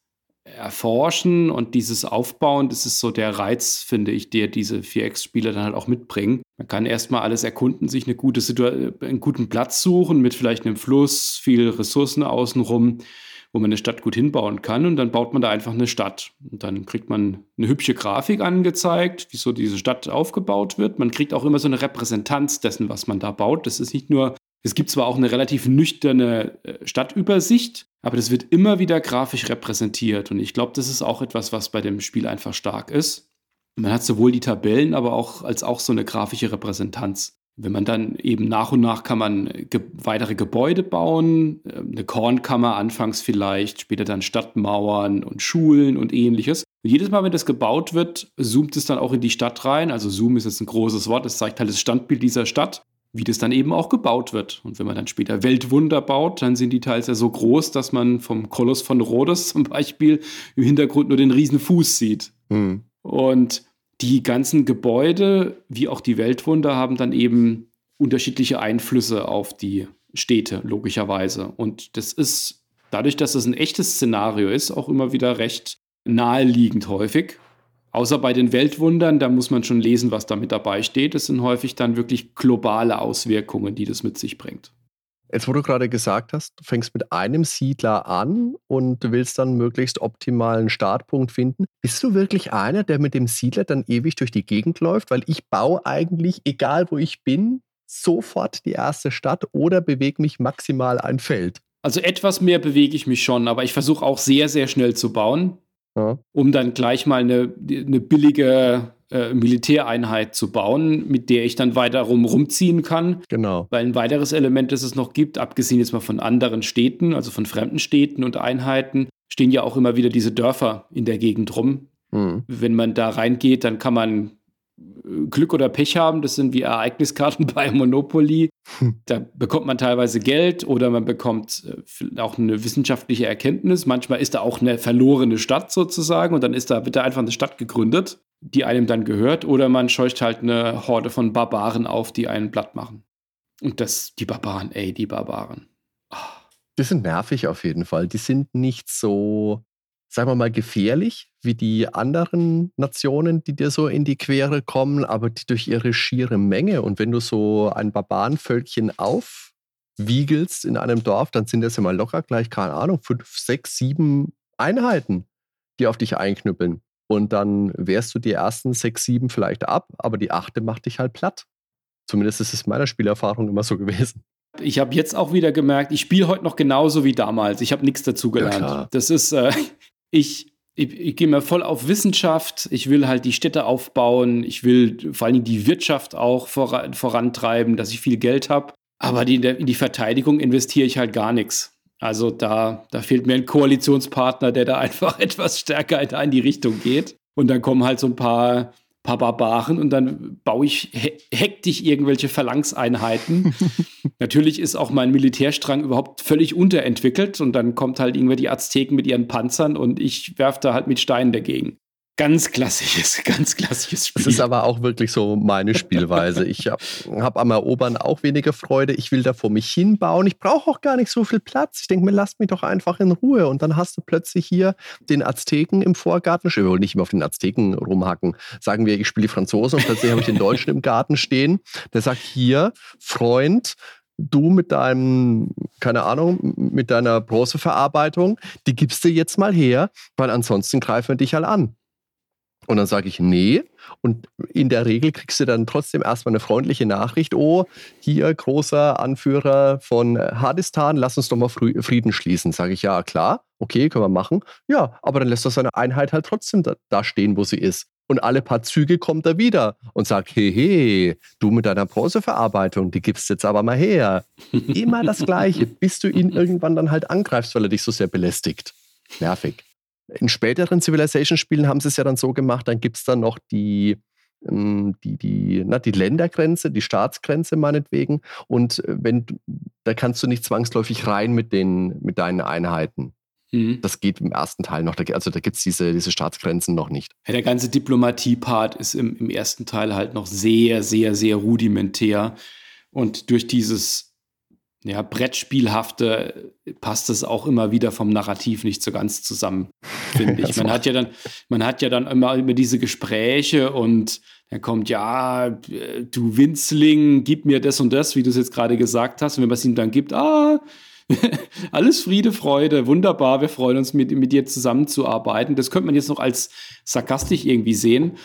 Erforschen und dieses Aufbauen, das ist so der Reiz, finde ich, der diese 4X-Spieler dann halt auch mitbringen. Man kann erstmal alles erkunden, sich eine gute einen guten Platz suchen mit vielleicht einem Fluss, viel Ressourcen außenrum, wo man eine Stadt gut hinbauen kann und dann baut man da einfach eine Stadt. Und dann kriegt man eine hübsche Grafik angezeigt, wie so diese Stadt aufgebaut wird. Man kriegt auch immer so eine Repräsentanz dessen, was man da baut. Das ist nicht nur es gibt zwar auch eine relativ nüchterne äh, Stadtübersicht, aber das wird immer wieder grafisch repräsentiert. Und ich glaube, das ist auch etwas, was bei dem Spiel einfach stark ist. Man hat sowohl die Tabellen, aber auch als auch so eine grafische Repräsentanz. Wenn man dann eben nach und nach kann man ge weitere Gebäude bauen, äh, eine Kornkammer anfangs vielleicht, später dann Stadtmauern und Schulen und ähnliches. Und jedes Mal, wenn das gebaut wird, zoomt es dann auch in die Stadt rein. Also Zoom ist jetzt ein großes Wort, es zeigt halt das Standbild dieser Stadt wie das dann eben auch gebaut wird. Und wenn man dann später Weltwunder baut, dann sind die teils ja so groß, dass man vom Koloss von Rhodos zum Beispiel im Hintergrund nur den riesen Fuß sieht. Hm. Und die ganzen Gebäude, wie auch die Weltwunder, haben dann eben unterschiedliche Einflüsse auf die Städte, logischerweise. Und das ist dadurch, dass es ein echtes Szenario ist, auch immer wieder recht naheliegend häufig. Außer bei den Weltwundern, da muss man schon lesen, was da mit dabei steht. Es sind häufig dann wirklich globale Auswirkungen, die das mit sich bringt. Jetzt, wo du gerade gesagt hast, du fängst mit einem Siedler an und du willst dann möglichst optimalen Startpunkt finden. Bist du wirklich einer, der mit dem Siedler dann ewig durch die Gegend läuft? Weil ich baue eigentlich, egal wo ich bin, sofort die erste Stadt oder bewege mich maximal ein Feld. Also etwas mehr bewege ich mich schon, aber ich versuche auch sehr, sehr schnell zu bauen ja. um dann gleich mal eine, eine billige äh, Militäreinheit zu bauen, mit der ich dann weiter rum rumziehen kann. Genau. Weil ein weiteres Element, das es noch gibt, abgesehen jetzt mal von anderen Städten, also von fremden Städten und Einheiten, stehen ja auch immer wieder diese Dörfer in der Gegend rum. Mhm. Wenn man da reingeht, dann kann man Glück oder Pech haben. Das sind wie Ereigniskarten bei Monopoly. Da bekommt man teilweise Geld oder man bekommt äh, auch eine wissenschaftliche Erkenntnis. Manchmal ist da auch eine verlorene Stadt sozusagen und dann ist da, wird da einfach eine Stadt gegründet, die einem dann gehört. Oder man scheucht halt eine Horde von Barbaren auf, die einen platt machen. Und das, die Barbaren, ey, die Barbaren. Oh. Die sind nervig auf jeden Fall. Die sind nicht so sagen wir mal, gefährlich wie die anderen Nationen, die dir so in die Quere kommen, aber die durch ihre schiere Menge und wenn du so ein Barbarenvölkchen aufwiegelst in einem Dorf, dann sind das ja mal locker gleich, keine Ahnung, fünf, sechs, sieben Einheiten, die auf dich einknüppeln. Und dann wehrst du die ersten sechs, sieben vielleicht ab, aber die achte macht dich halt platt. Zumindest ist es meiner Spielerfahrung immer so gewesen. Ich habe jetzt auch wieder gemerkt, ich spiele heute noch genauso wie damals. Ich habe nichts dazu gelernt. Ja, das ist, äh, ich, ich, ich gehe mir voll auf Wissenschaft. Ich will halt die Städte aufbauen. Ich will vor allen Dingen die Wirtschaft auch voran, vorantreiben, dass ich viel Geld habe. Aber die, in die Verteidigung investiere ich halt gar nichts. Also da, da fehlt mir ein Koalitionspartner, der da einfach etwas stärker in die Richtung geht. Und dann kommen halt so ein paar Barbaren und dann baue ich he hektisch irgendwelche Phalanxeinheiten. Natürlich ist auch mein Militärstrang überhaupt völlig unterentwickelt und dann kommt halt irgendwie die Azteken mit ihren Panzern und ich werfe da halt mit Steinen dagegen. Ganz klassisches, ganz klassisches Spiel. Das ist aber auch wirklich so meine Spielweise. Ich habe hab am Erobern auch weniger Freude. Ich will da vor mich hinbauen. Ich brauche auch gar nicht so viel Platz. Ich denke mir, lasst mich doch einfach in Ruhe. Und dann hast du plötzlich hier den Azteken im Vorgarten. Ich will nicht immer auf den Azteken rumhacken. Sagen wir, ich spiele die Franzosen und plötzlich habe ich den Deutschen im Garten stehen. Der sagt, hier, Freund, du mit deinem, keine Ahnung, mit deiner Bronzeverarbeitung, die gibst du jetzt mal her, weil ansonsten greifen wir dich halt an. Und dann sage ich, nee. Und in der Regel kriegst du dann trotzdem erstmal eine freundliche Nachricht. Oh, hier großer Anführer von Hardistan, lass uns doch mal Frieden schließen. Sage ich, ja, klar, okay, können wir machen. Ja, aber dann lässt er seine Einheit halt trotzdem da, da stehen, wo sie ist. Und alle paar Züge kommt er wieder und sagt, hey, du mit deiner Bronzeverarbeitung, die gibst jetzt aber mal her. Immer das Gleiche, bis du ihn irgendwann dann halt angreifst, weil er dich so sehr belästigt. Nervig. In späteren Civilization-Spielen haben sie es ja dann so gemacht, dann gibt es dann noch die, ähm, die, die, na, die Ländergrenze, die Staatsgrenze meinetwegen. Und äh, wenn da kannst du nicht zwangsläufig rein mit, den, mit deinen Einheiten. Mhm. Das geht im ersten Teil noch. Also da gibt es diese, diese Staatsgrenzen noch nicht. Ja, der ganze Diplomatie-Part ist im, im ersten Teil halt noch sehr, sehr, sehr rudimentär. Und durch dieses ja, Brettspielhafte passt es auch immer wieder vom Narrativ nicht so ganz zusammen, finde ich. Man hat ja dann, man hat ja dann immer, immer diese Gespräche und dann kommt, ja, du Winzling, gib mir das und das, wie du es jetzt gerade gesagt hast. Und wenn man es ihm dann gibt, ah, alles Friede, Freude, wunderbar, wir freuen uns, mit, mit dir zusammenzuarbeiten. Das könnte man jetzt noch als sarkastisch irgendwie sehen.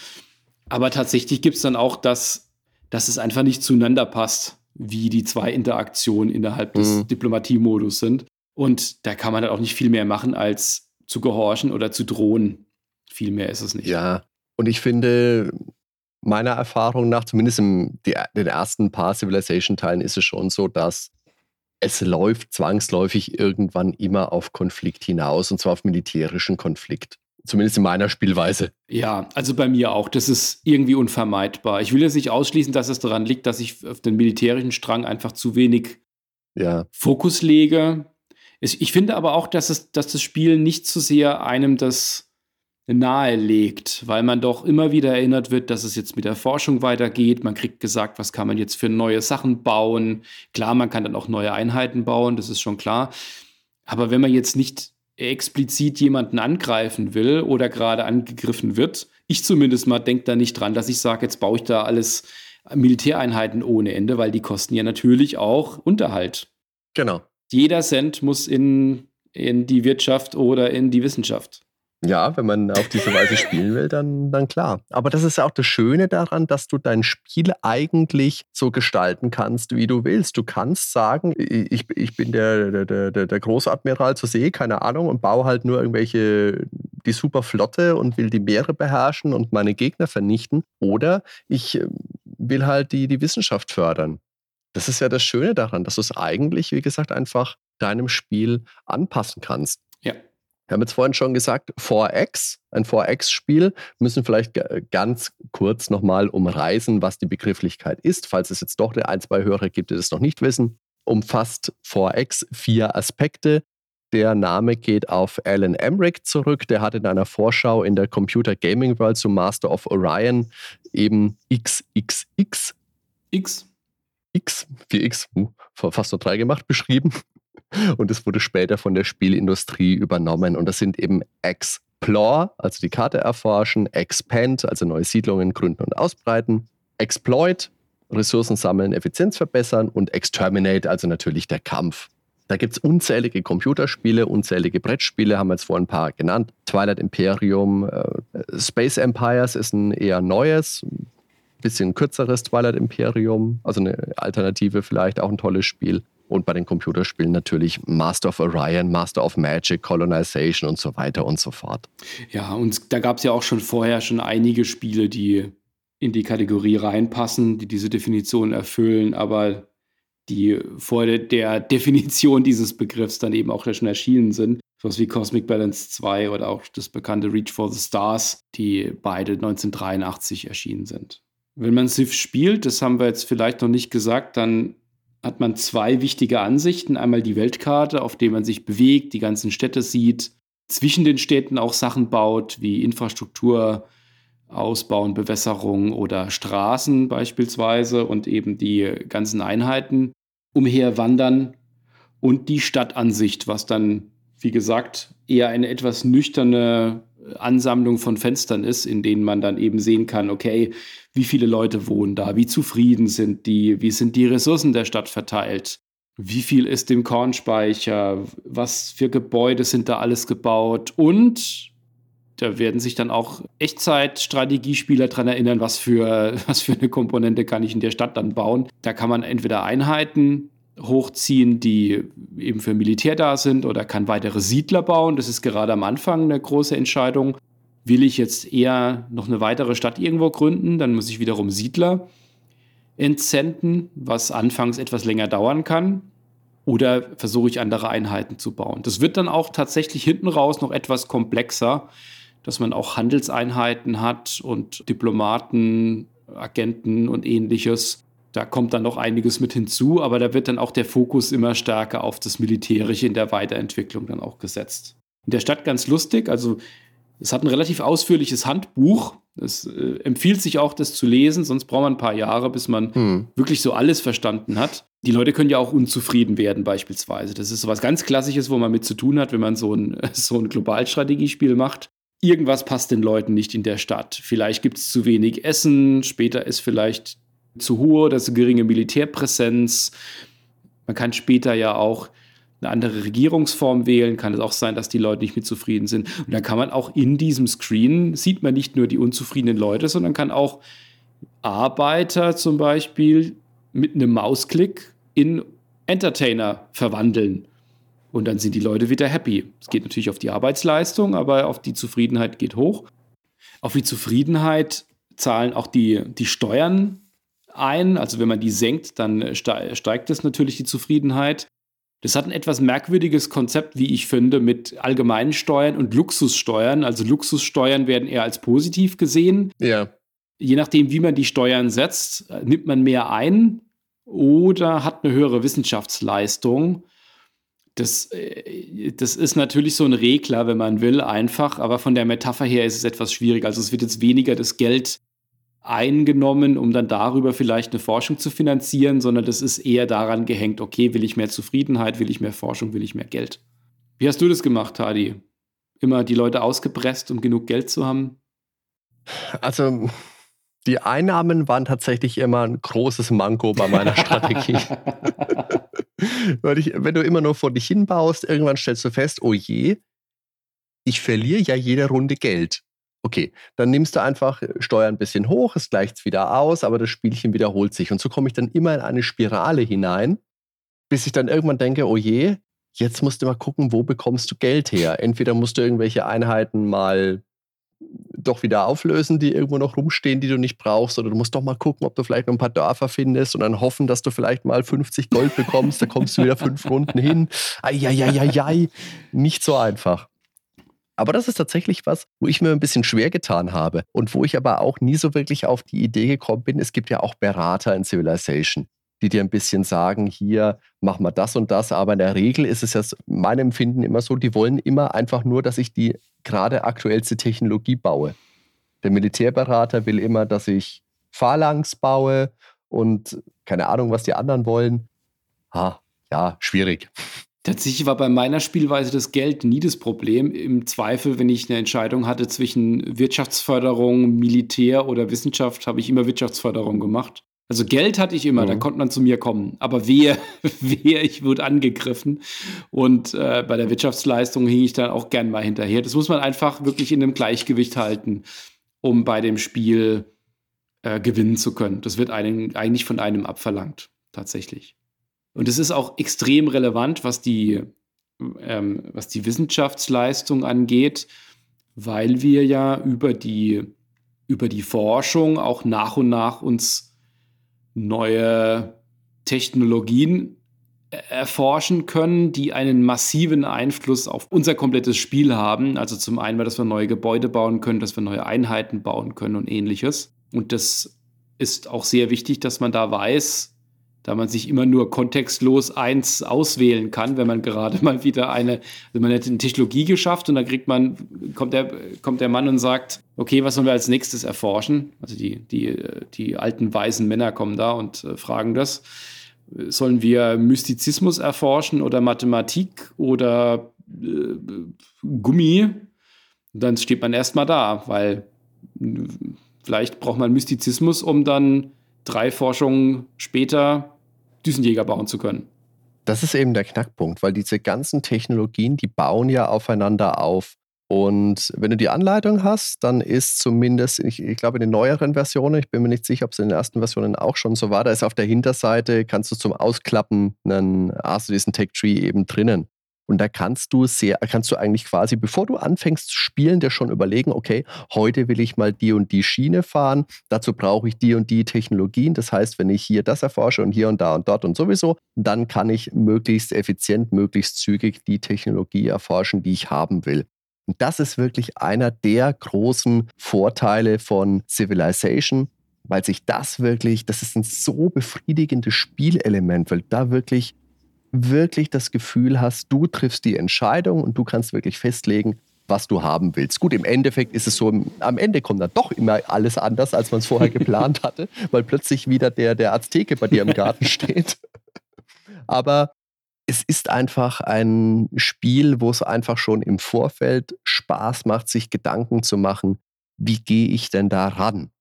Aber tatsächlich gibt es dann auch das, dass es einfach nicht zueinander passt wie die zwei Interaktionen innerhalb des mhm. Diplomatiemodus sind. Und da kann man dann auch nicht viel mehr machen, als zu gehorchen oder zu drohen. Viel mehr ist es nicht. Ja, und ich finde, meiner Erfahrung nach, zumindest in den ersten paar Civilization-Teilen, ist es schon so, dass es läuft zwangsläufig irgendwann immer auf Konflikt hinaus, und zwar auf militärischen Konflikt. Zumindest in meiner Spielweise. Ja, also bei mir auch. Das ist irgendwie unvermeidbar. Ich will jetzt nicht ausschließen, dass es daran liegt, dass ich auf den militärischen Strang einfach zu wenig ja. Fokus lege. Ich finde aber auch, dass, es, dass das Spiel nicht zu sehr einem das nahelegt, weil man doch immer wieder erinnert wird, dass es jetzt mit der Forschung weitergeht. Man kriegt gesagt, was kann man jetzt für neue Sachen bauen. Klar, man kann dann auch neue Einheiten bauen, das ist schon klar. Aber wenn man jetzt nicht explizit jemanden angreifen will oder gerade angegriffen wird. Ich zumindest mal denke da nicht dran, dass ich sage, jetzt baue ich da alles Militäreinheiten ohne Ende, weil die kosten ja natürlich auch Unterhalt. Genau. Jeder Cent muss in, in die Wirtschaft oder in die Wissenschaft. Ja, wenn man auf diese Weise spielen will, dann, dann klar. Aber das ist ja auch das Schöne daran, dass du dein Spiel eigentlich so gestalten kannst, wie du willst. Du kannst sagen, ich, ich bin der, der, der, der Großadmiral zur See, keine Ahnung, und baue halt nur irgendwelche, die super Flotte und will die Meere beherrschen und meine Gegner vernichten. Oder ich ähm, will halt die, die Wissenschaft fördern. Das ist ja das Schöne daran, dass du es eigentlich, wie gesagt, einfach deinem Spiel anpassen kannst. Wir haben jetzt vorhin schon gesagt, 4X, ein 4X-Spiel, müssen vielleicht ganz kurz nochmal umreißen, was die Begrifflichkeit ist, falls es jetzt doch ein, zwei Hörer gibt, die das noch nicht wissen. Umfasst 4X vier Aspekte. Der Name geht auf Alan Emmerich zurück. Der hat in einer Vorschau in der Computer Gaming World zum Master of Orion eben XXX. X. X, 4X, uh, fast nur drei gemacht, beschrieben. Und es wurde später von der Spielindustrie übernommen. Und das sind eben Explore, also die Karte erforschen, Expand, also neue Siedlungen gründen und ausbreiten, Exploit, Ressourcen sammeln, Effizienz verbessern und Exterminate, also natürlich der Kampf. Da gibt es unzählige Computerspiele, unzählige Brettspiele, haben wir jetzt vor ein paar genannt. Twilight Imperium, äh, Space Empires ist ein eher neues, bisschen kürzeres Twilight Imperium, also eine Alternative vielleicht, auch ein tolles Spiel. Und bei den Computerspielen natürlich Master of Orion, Master of Magic, Colonization und so weiter und so fort. Ja, und da gab es ja auch schon vorher schon einige Spiele, die in die Kategorie reinpassen, die diese Definition erfüllen, aber die vor der Definition dieses Begriffs dann eben auch schon erschienen sind. Sowas wie Cosmic Balance 2 oder auch das bekannte Reach for the Stars, die beide 1983 erschienen sind. Wenn man Civ spielt, das haben wir jetzt vielleicht noch nicht gesagt, dann hat man zwei wichtige Ansichten. Einmal die Weltkarte, auf der man sich bewegt, die ganzen Städte sieht, zwischen den Städten auch Sachen baut, wie Infrastruktur ausbauen, Bewässerung oder Straßen beispielsweise und eben die ganzen Einheiten umherwandern und die Stadtansicht, was dann, wie gesagt, eher eine etwas nüchterne Ansammlung von Fenstern ist, in denen man dann eben sehen kann, okay, wie viele Leute wohnen da, wie zufrieden sind die, wie sind die Ressourcen der Stadt verteilt, wie viel ist im Kornspeicher, was für Gebäude sind da alles gebaut und da werden sich dann auch Echtzeit-Strategiespieler daran erinnern, was für, was für eine Komponente kann ich in der Stadt dann bauen. Da kann man entweder Einheiten hochziehen, die eben für Militär da sind oder kann weitere Siedler bauen. Das ist gerade am Anfang eine große Entscheidung. Will ich jetzt eher noch eine weitere Stadt irgendwo gründen, dann muss ich wiederum Siedler entsenden, was anfangs etwas länger dauern kann. Oder versuche ich andere Einheiten zu bauen. Das wird dann auch tatsächlich hinten raus noch etwas komplexer, dass man auch Handelseinheiten hat und Diplomaten, Agenten und ähnliches. Da kommt dann noch einiges mit hinzu, aber da wird dann auch der Fokus immer stärker auf das Militärische in der Weiterentwicklung dann auch gesetzt. In der Stadt ganz lustig, also es hat ein relativ ausführliches Handbuch. Es äh, empfiehlt sich auch, das zu lesen, sonst braucht man ein paar Jahre, bis man hm. wirklich so alles verstanden hat. Die Leute können ja auch unzufrieden werden, beispielsweise. Das ist so was ganz Klassisches, wo man mit zu tun hat, wenn man so ein, so ein Globalstrategiespiel macht irgendwas passt den Leuten nicht in der Stadt. Vielleicht gibt es zu wenig Essen, später ist vielleicht zu hohe oder zu geringe Militärpräsenz. Man kann später ja auch eine andere Regierungsform wählen, kann es auch sein, dass die Leute nicht mit zufrieden sind. Und dann kann man auch in diesem Screen, sieht man nicht nur die unzufriedenen Leute, sondern kann auch Arbeiter zum Beispiel mit einem Mausklick in Entertainer verwandeln. Und dann sind die Leute wieder happy. Es geht natürlich auf die Arbeitsleistung, aber auf die Zufriedenheit geht hoch. Auf die Zufriedenheit zahlen auch die, die Steuern ein. Also wenn man die senkt, dann steigt es natürlich die Zufriedenheit. Das hat ein etwas merkwürdiges Konzept, wie ich finde, mit allgemeinen Steuern und Luxussteuern. Also Luxussteuern werden eher als positiv gesehen. Ja. Je nachdem, wie man die Steuern setzt, nimmt man mehr ein oder hat eine höhere Wissenschaftsleistung. Das, äh, das ist natürlich so ein Regler, wenn man will, einfach, aber von der Metapher her ist es etwas schwierig. Also es wird jetzt weniger das Geld eingenommen, um dann darüber vielleicht eine Forschung zu finanzieren, sondern das ist eher daran gehängt, okay, will ich mehr Zufriedenheit, will ich mehr Forschung, will ich mehr Geld. Wie hast du das gemacht, Hadi? Immer die Leute ausgepresst, um genug Geld zu haben? Also die Einnahmen waren tatsächlich immer ein großes Manko bei meiner Strategie. Wenn du immer nur vor dich hinbaust, irgendwann stellst du fest, oh je, ich verliere ja jede Runde Geld. Okay, dann nimmst du einfach äh, Steuern ein bisschen hoch, es gleicht wieder aus, aber das Spielchen wiederholt sich. Und so komme ich dann immer in eine Spirale hinein, bis ich dann irgendwann denke, oh je, jetzt musst du mal gucken, wo bekommst du Geld her. Entweder musst du irgendwelche Einheiten mal doch wieder auflösen, die irgendwo noch rumstehen, die du nicht brauchst. Oder du musst doch mal gucken, ob du vielleicht noch ein paar Dörfer findest und dann hoffen, dass du vielleicht mal 50 Gold bekommst. Da kommst du wieder fünf Runden hin. Eieieiei. Nicht so einfach. Aber das ist tatsächlich was, wo ich mir ein bisschen schwer getan habe und wo ich aber auch nie so wirklich auf die Idee gekommen bin. Es gibt ja auch Berater in Civilization, die dir ein bisschen sagen, hier mach mal das und das. Aber in der Regel ist es ja meinem Empfinden immer so, die wollen immer einfach nur, dass ich die gerade aktuellste Technologie baue. Der Militärberater will immer, dass ich Phalanx baue und keine Ahnung, was die anderen wollen. Ha, ja, schwierig. Tatsächlich war bei meiner Spielweise das Geld nie das Problem. Im Zweifel, wenn ich eine Entscheidung hatte zwischen Wirtschaftsförderung, Militär oder Wissenschaft, habe ich immer Wirtschaftsförderung gemacht. Also Geld hatte ich immer, mhm. da konnte man zu mir kommen. Aber wehe, wehe, ich wurde angegriffen. Und äh, bei der Wirtschaftsleistung hing ich dann auch gern mal hinterher. Das muss man einfach wirklich in einem Gleichgewicht halten, um bei dem Spiel äh, gewinnen zu können. Das wird einem, eigentlich von einem abverlangt, tatsächlich. Und es ist auch extrem relevant, was die, ähm, was die Wissenschaftsleistung angeht, weil wir ja über die, über die Forschung auch nach und nach uns neue Technologien erforschen können, die einen massiven Einfluss auf unser komplettes Spiel haben. Also zum einen, dass wir neue Gebäude bauen können, dass wir neue Einheiten bauen können und ähnliches. Und das ist auch sehr wichtig, dass man da weiß, da man sich immer nur kontextlos eins auswählen kann, wenn man gerade mal wieder eine, also man hat eine Technologie geschafft und dann kriegt man, kommt der, kommt der Mann und sagt, okay, was sollen wir als nächstes erforschen? Also die, die, die alten weisen Männer kommen da und äh, fragen das. Sollen wir Mystizismus erforschen oder Mathematik oder äh, Gummi? dann steht man erstmal da, weil vielleicht braucht man Mystizismus, um dann drei Forschungen später Düsenjäger bauen zu können. Das ist eben der Knackpunkt, weil diese ganzen Technologien, die bauen ja aufeinander auf. Und wenn du die Anleitung hast, dann ist zumindest, ich, ich, glaube, in den neueren Versionen, ich bin mir nicht sicher, ob es in den ersten Versionen auch schon so war, da ist auf der Hinterseite, kannst du zum Ausklappen einen, hast du diesen Tech Tree eben drinnen. Und da kannst du sehr, kannst du eigentlich quasi, bevor du anfängst zu spielen, dir schon überlegen, okay, heute will ich mal die und die Schiene fahren, dazu brauche ich die und die Technologien. Das heißt, wenn ich hier das erforsche und hier und da und dort und sowieso, dann kann ich möglichst effizient, möglichst zügig die Technologie erforschen, die ich haben will. Und das ist wirklich einer der großen Vorteile von Civilization, weil sich das wirklich, das ist ein so befriedigendes Spielelement, weil da wirklich wirklich das Gefühl hast, du triffst die Entscheidung und du kannst wirklich festlegen, was du haben willst. Gut, im Endeffekt ist es so, am Ende kommt dann doch immer alles anders, als man es vorher geplant hatte, weil plötzlich wieder der, der Azteke bei dir im Garten steht. Aber es ist einfach ein Spiel, wo es einfach schon im Vorfeld Spaß macht, sich Gedanken zu machen, wie gehe ich denn da ran?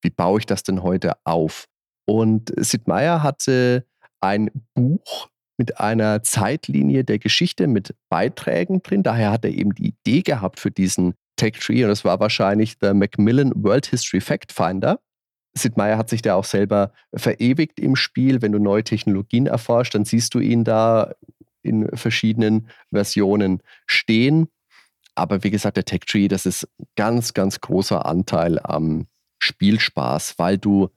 Wie baue ich das denn heute auf? Und Sid Meier hatte ein Buch mit einer Zeitlinie der Geschichte mit Beiträgen drin. Daher hat er eben die Idee gehabt für diesen Tech Tree und das war wahrscheinlich der Macmillan World History Fact Finder. Sid Meier hat sich da auch selber verewigt im Spiel. Wenn du neue Technologien erforscht, dann siehst du ihn da in verschiedenen Versionen stehen. Aber wie gesagt, der Tech Tree, das ist ganz, ganz großer Anteil am Spielspaß, weil du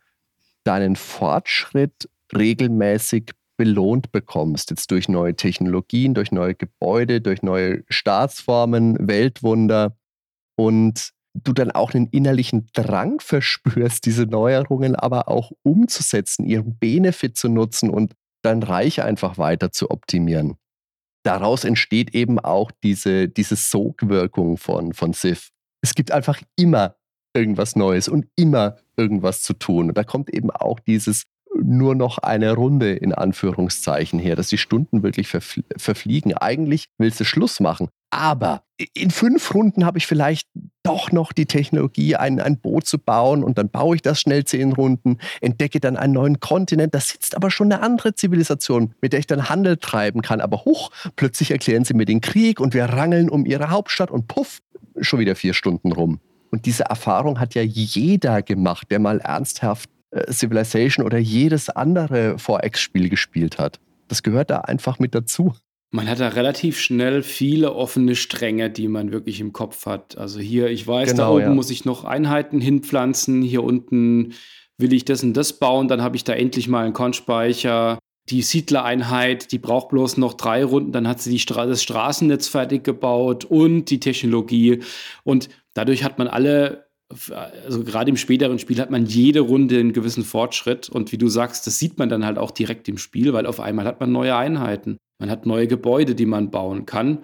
deinen Fortschritt regelmäßig belohnt bekommst, jetzt durch neue Technologien, durch neue Gebäude, durch neue Staatsformen, Weltwunder und du dann auch einen innerlichen Drang verspürst, diese Neuerungen aber auch umzusetzen, ihren Benefit zu nutzen und dein Reich einfach weiter zu optimieren. Daraus entsteht eben auch diese, diese Sogwirkung von, von Sith. Es gibt einfach immer irgendwas Neues und immer irgendwas zu tun. Und da kommt eben auch dieses nur noch eine Runde in Anführungszeichen her, dass die Stunden wirklich verfl verfliegen. Eigentlich willst du Schluss machen. Aber in fünf Runden habe ich vielleicht doch noch die Technologie, ein, ein Boot zu bauen und dann baue ich das schnell zehn Runden, entdecke dann einen neuen Kontinent. Da sitzt aber schon eine andere Zivilisation, mit der ich dann Handel treiben kann. Aber hoch, plötzlich erklären sie mir den Krieg und wir rangeln um ihre Hauptstadt und puff, schon wieder vier Stunden rum. Und diese Erfahrung hat ja jeder gemacht, der mal ernsthaft äh, Civilization oder jedes andere 4X-Spiel gespielt hat. Das gehört da einfach mit dazu. Man hat da relativ schnell viele offene Stränge, die man wirklich im Kopf hat. Also hier, ich weiß, genau, da oben ja. muss ich noch Einheiten hinpflanzen, hier unten will ich das und das bauen, dann habe ich da endlich mal einen Kornspeicher. Die Siedlereinheit, die braucht bloß noch drei Runden, dann hat sie die Stra das Straßennetz fertig gebaut und die Technologie. Und dadurch hat man alle also gerade im späteren Spiel hat man jede Runde einen gewissen Fortschritt. Und wie du sagst, das sieht man dann halt auch direkt im Spiel, weil auf einmal hat man neue Einheiten, man hat neue Gebäude, die man bauen kann.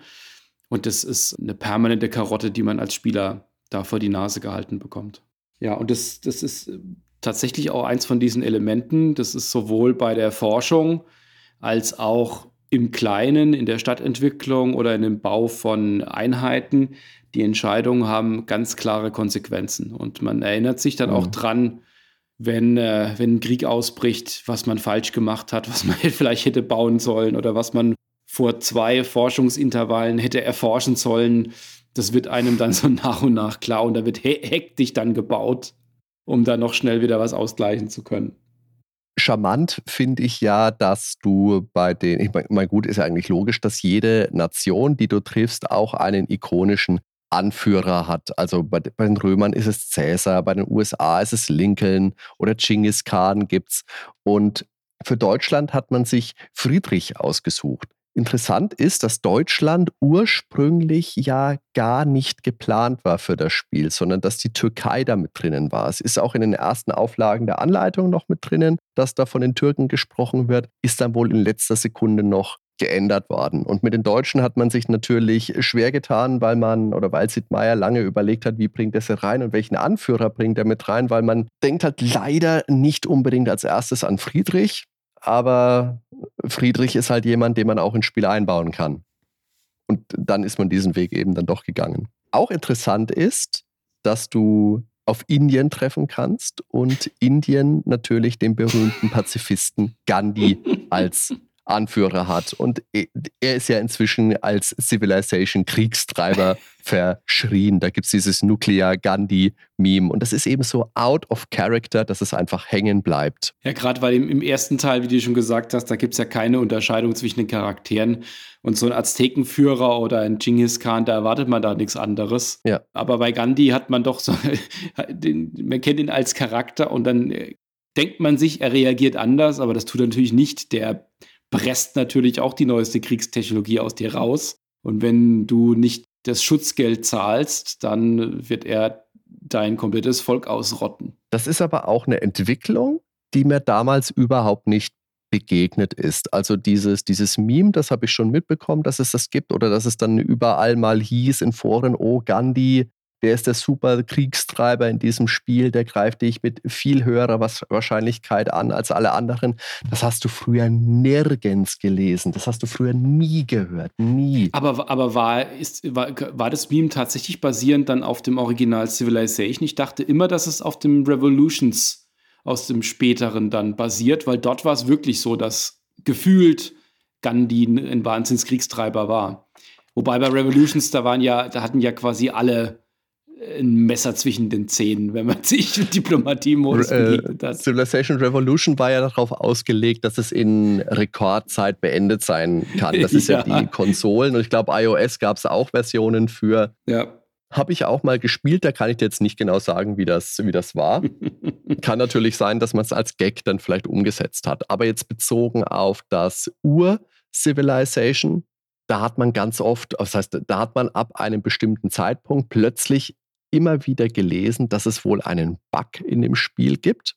Und das ist eine permanente Karotte, die man als Spieler da vor die Nase gehalten bekommt. Ja, und das, das ist tatsächlich auch eins von diesen Elementen, das ist sowohl bei der Forschung als auch im Kleinen, in der Stadtentwicklung oder in dem Bau von Einheiten, die Entscheidungen haben ganz klare Konsequenzen. Und man erinnert sich dann mhm. auch dran, wenn, äh, wenn ein Krieg ausbricht, was man falsch gemacht hat, was man vielleicht hätte bauen sollen oder was man vor zwei Forschungsintervallen hätte erforschen sollen. Das wird einem dann so nach und nach klar und da wird he hektisch dann gebaut, um dann noch schnell wieder was ausgleichen zu können. Charmant finde ich ja, dass du bei den, ich meine, gut, ist ja eigentlich logisch, dass jede Nation, die du triffst, auch einen ikonischen Anführer hat. Also bei, bei, den Römern ist es Cäsar, bei den USA ist es Lincoln oder Genghis Khan gibt's. Und für Deutschland hat man sich Friedrich ausgesucht. Interessant ist, dass Deutschland ursprünglich ja gar nicht geplant war für das Spiel, sondern dass die Türkei da mit drinnen war. Es ist auch in den ersten Auflagen der Anleitung noch mit drinnen, dass da von den Türken gesprochen wird, ist dann wohl in letzter Sekunde noch geändert worden. Und mit den Deutschen hat man sich natürlich schwer getan, weil man oder weil Sid Meier lange überlegt hat, wie bringt er sie rein und welchen Anführer bringt er mit rein, weil man denkt halt leider nicht unbedingt als erstes an Friedrich, aber Friedrich ist halt jemand, den man auch ins Spiel einbauen kann. Und dann ist man diesen Weg eben dann doch gegangen. Auch interessant ist, dass du auf Indien treffen kannst und Indien natürlich den berühmten Pazifisten Gandhi als Anführer hat. Und er ist ja inzwischen als Civilization-Kriegstreiber verschrien. Da gibt es dieses Nuclear Gandhi-Meme. Und das ist eben so out of character, dass es einfach hängen bleibt. Ja, gerade weil im, im, ersten Teil, wie du schon gesagt hast, da gibt es ja keine Unterscheidung zwischen den Charakteren. Und so ein Aztekenführer oder ein Genghis Khan, da erwartet man da nichts anderes. Ja. Aber bei Gandhi hat man doch so, den, man kennt ihn als Charakter und dann äh, denkt man sich, er reagiert anders, aber das tut er natürlich nicht. Der presst natürlich auch die neueste Kriegstechnologie aus dir raus. Und wenn du nicht das Schutzgeld zahlst, dann wird er dein komplettes Volk ausrotten. Das ist aber auch eine Entwicklung, die mir damals überhaupt nicht begegnet ist. Also dieses, dieses Meme, das habe ich schon mitbekommen, dass es das gibt oder dass es dann überall mal hieß in Foren, oh Gandhi, der ist der super Kriegstreiber in diesem Spiel, der greift dich mit viel höherer Wahrscheinlichkeit an als alle anderen. Das hast du früher nirgends gelesen. Das hast du früher nie gehört. Nie. Aber, aber war, ist, war, war das Meme tatsächlich basierend dann auf dem Original Civilization? Ich dachte immer, dass es auf dem Revolutions aus dem späteren dann basiert, weil dort war es wirklich so, dass gefühlt Gandhi ein Wahnsinnskriegstreiber war. Wobei bei Revolutions, da waren ja, da hatten ja quasi alle ein Messer zwischen den Zähnen, wenn man sich Diplomatie-Modus äh, begegnet hat. Civilization Revolution war ja darauf ausgelegt, dass es in Rekordzeit beendet sein kann. Das ist ja, ja die Konsolen und ich glaube, iOS gab es auch Versionen für. Ja. Habe ich auch mal gespielt, da kann ich dir jetzt nicht genau sagen, wie das, wie das war. kann natürlich sein, dass man es als Gag dann vielleicht umgesetzt hat. Aber jetzt bezogen auf das Ur-Civilization, da hat man ganz oft, das heißt, da hat man ab einem bestimmten Zeitpunkt plötzlich immer wieder gelesen, dass es wohl einen Bug in dem Spiel gibt,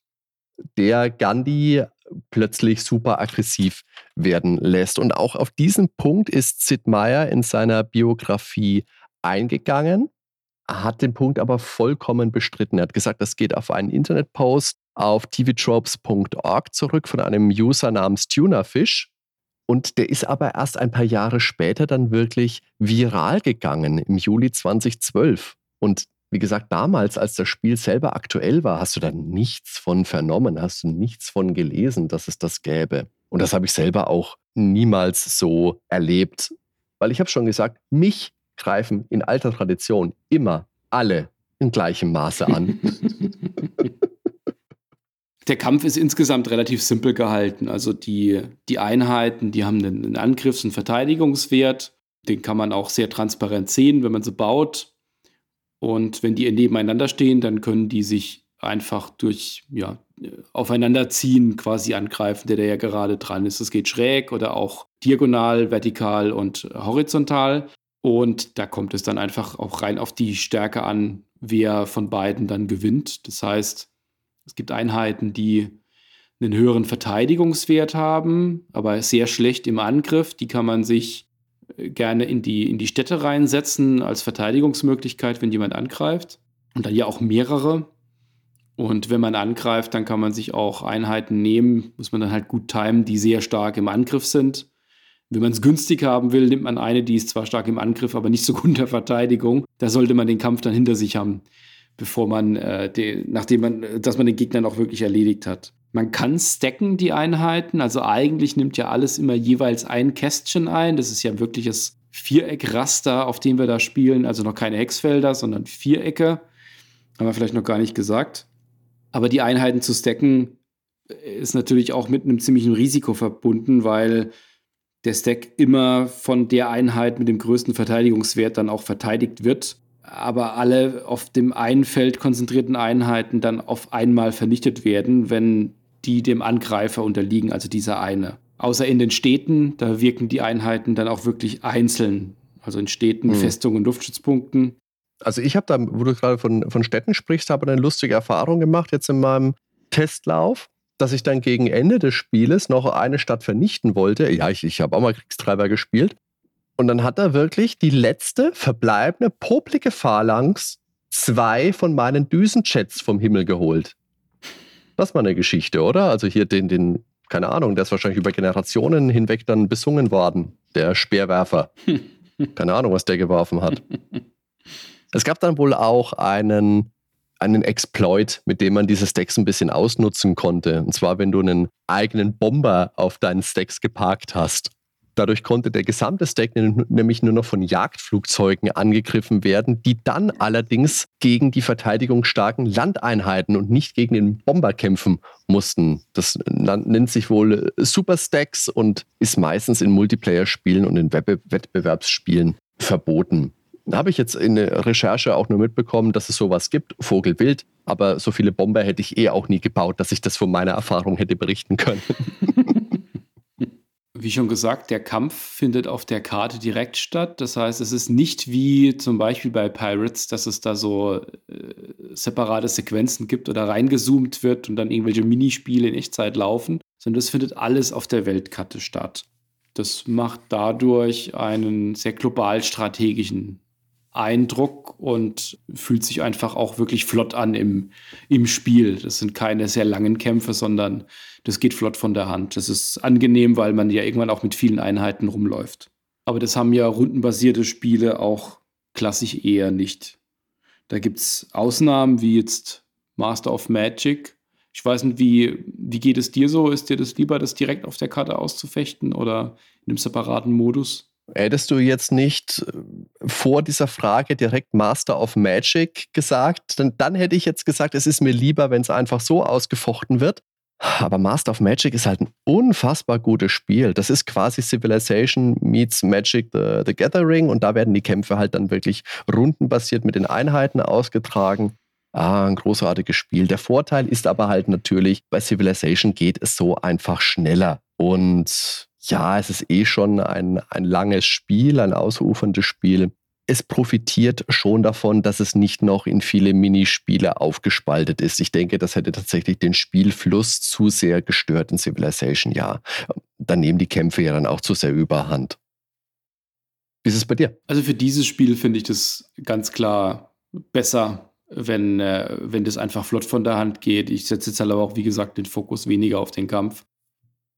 der Gandhi plötzlich super aggressiv werden lässt. Und auch auf diesen Punkt ist Sid Meier in seiner Biografie eingegangen, hat den Punkt aber vollkommen bestritten. Er hat gesagt, das geht auf einen Internetpost auf tvtropes.org zurück von einem User namens Tunerfish. Und der ist aber erst ein paar Jahre später dann wirklich viral gegangen, im Juli 2012. Und wie gesagt, damals, als das Spiel selber aktuell war, hast du da nichts von vernommen, hast du nichts von gelesen, dass es das gäbe. Und das habe ich selber auch niemals so erlebt. Weil ich habe schon gesagt, mich greifen in alter Tradition immer alle in gleichem Maße an. Der Kampf ist insgesamt relativ simpel gehalten. Also die, die Einheiten, die haben einen Angriffs- und Verteidigungswert. Den kann man auch sehr transparent sehen, wenn man sie baut. Und wenn die nebeneinander stehen, dann können die sich einfach durch ja, aufeinanderziehen quasi angreifen, der da ja gerade dran ist. Es geht schräg oder auch diagonal, vertikal und horizontal. Und da kommt es dann einfach auch rein auf die Stärke an, wer von beiden dann gewinnt. Das heißt, es gibt Einheiten, die einen höheren Verteidigungswert haben, aber sehr schlecht im Angriff. Die kann man sich gerne in die, in die Städte reinsetzen als Verteidigungsmöglichkeit, wenn jemand angreift. Und dann ja auch mehrere. Und wenn man angreift, dann kann man sich auch Einheiten nehmen, muss man dann halt gut timen, die sehr stark im Angriff sind. Wenn man es günstig haben will, nimmt man eine, die ist zwar stark im Angriff, aber nicht so gut in der Verteidigung. Da sollte man den Kampf dann hinter sich haben, bevor man, äh, den, nachdem man, dass man den Gegner noch wirklich erledigt hat. Man kann stacken die Einheiten, also eigentlich nimmt ja alles immer jeweils ein Kästchen ein. Das ist ja wirklich das Viereckraster, auf dem wir da spielen. Also noch keine Hexfelder, sondern Vierecke. Haben wir vielleicht noch gar nicht gesagt. Aber die Einheiten zu stacken ist natürlich auch mit einem ziemlichen Risiko verbunden, weil der Stack immer von der Einheit mit dem größten Verteidigungswert dann auch verteidigt wird, aber alle auf dem einen Feld konzentrierten Einheiten dann auf einmal vernichtet werden, wenn die dem Angreifer unterliegen, also dieser eine. Außer in den Städten, da wirken die Einheiten dann auch wirklich einzeln. Also in Städten, mhm. Festungen, Luftstützpunkten. Also ich habe da, wo du gerade von, von Städten sprichst, habe eine lustige Erfahrung gemacht jetzt in meinem Testlauf dass ich dann gegen Ende des Spieles noch eine Stadt vernichten wollte. Ja, ich, ich habe auch mal Kriegstreiber gespielt. Und dann hat er wirklich die letzte verbleibende poplige Phalanx zwei von meinen Düsenjets vom Himmel geholt. Das war eine Geschichte, oder? Also hier den, den, keine Ahnung, der ist wahrscheinlich über Generationen hinweg dann besungen worden. Der Speerwerfer. keine Ahnung, was der geworfen hat. Es gab dann wohl auch einen einen Exploit, mit dem man diese Stacks ein bisschen ausnutzen konnte. Und zwar, wenn du einen eigenen Bomber auf deinen Stacks geparkt hast. Dadurch konnte der gesamte Stack nämlich nur noch von Jagdflugzeugen angegriffen werden, die dann allerdings gegen die verteidigungsstarken Landeinheiten und nicht gegen den Bomber kämpfen mussten. Das nennt sich wohl Super Stacks und ist meistens in Multiplayer-Spielen und in Wettbewerbsspielen verboten. Habe ich jetzt in der Recherche auch nur mitbekommen, dass es sowas gibt, Vogelwild, aber so viele Bomber hätte ich eh auch nie gebaut, dass ich das von meiner Erfahrung hätte berichten können. Wie schon gesagt, der Kampf findet auf der Karte direkt statt. Das heißt, es ist nicht wie zum Beispiel bei Pirates, dass es da so äh, separate Sequenzen gibt oder reingezoomt wird und dann irgendwelche Minispiele in Echtzeit laufen, sondern es findet alles auf der Weltkarte statt. Das macht dadurch einen sehr global strategischen Eindruck und fühlt sich einfach auch wirklich flott an im, im Spiel. Das sind keine sehr langen Kämpfe, sondern das geht flott von der Hand. Das ist angenehm, weil man ja irgendwann auch mit vielen Einheiten rumläuft. Aber das haben ja rundenbasierte Spiele auch klassisch eher nicht. Da gibt es Ausnahmen wie jetzt Master of Magic. Ich weiß nicht, wie, wie geht es dir so? Ist dir das lieber, das direkt auf der Karte auszufechten oder in einem separaten Modus? Hättest du jetzt nicht äh, vor dieser Frage direkt Master of Magic gesagt, dann, dann hätte ich jetzt gesagt, es ist mir lieber, wenn es einfach so ausgefochten wird. Aber Master of Magic ist halt ein unfassbar gutes Spiel. Das ist quasi Civilization meets Magic the, the Gathering und da werden die Kämpfe halt dann wirklich rundenbasiert mit den Einheiten ausgetragen. Ah, ein großartiges Spiel. Der Vorteil ist aber halt natürlich, bei Civilization geht es so einfach schneller. Und ja, es ist eh schon ein, ein langes Spiel, ein ausuferndes Spiel. Es profitiert schon davon, dass es nicht noch in viele Minispiele aufgespaltet ist. Ich denke, das hätte tatsächlich den Spielfluss zu sehr gestört in Civilization, ja. Dann nehmen die Kämpfe ja dann auch zu sehr überhand. Wie ist es bei dir? Also für dieses Spiel finde ich das ganz klar besser, wenn, äh, wenn das einfach flott von der Hand geht. Ich setze jetzt halt aber auch, wie gesagt, den Fokus weniger auf den Kampf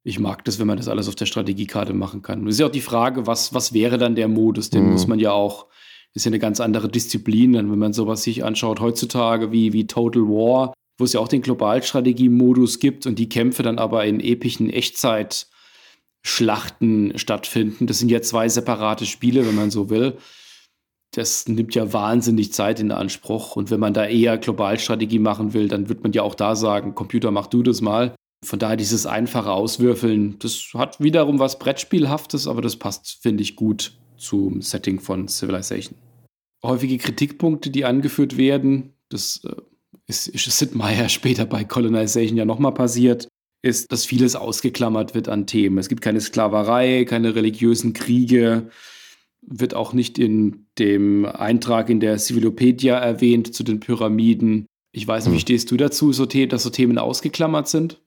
ich mag das, wenn man das alles auf der Strategiekarte machen kann. Und es ist ja auch die Frage, was, was wäre dann der Modus? Den mhm. muss man ja auch, ist ja eine ganz andere Disziplin, dann, wenn man sowas sich anschaut heutzutage wie, wie Total War, wo es ja auch den Globalstrategie-Modus gibt und die Kämpfe dann aber in epischen Echtzeitschlachten stattfinden. Das sind ja zwei separate Spiele, wenn man so will. Das nimmt ja wahnsinnig Zeit in Anspruch. Und wenn man da eher Globalstrategie machen will, dann wird man ja auch da sagen, Computer, mach du das mal. Von daher dieses einfache Auswürfeln, das hat wiederum was Brettspielhaftes, aber das passt, finde ich, gut zum Setting von Civilization. Häufige Kritikpunkte, die angeführt werden, das äh, ist, ist Sid Meier später bei Colonization ja nochmal passiert, ist, dass vieles ausgeklammert wird an Themen. Es gibt keine Sklaverei, keine religiösen Kriege, wird auch nicht in dem Eintrag in der Civilopedia erwähnt zu den Pyramiden. Ich weiß nicht, wie hm. stehst du dazu, so dass so Themen ausgeklammert sind?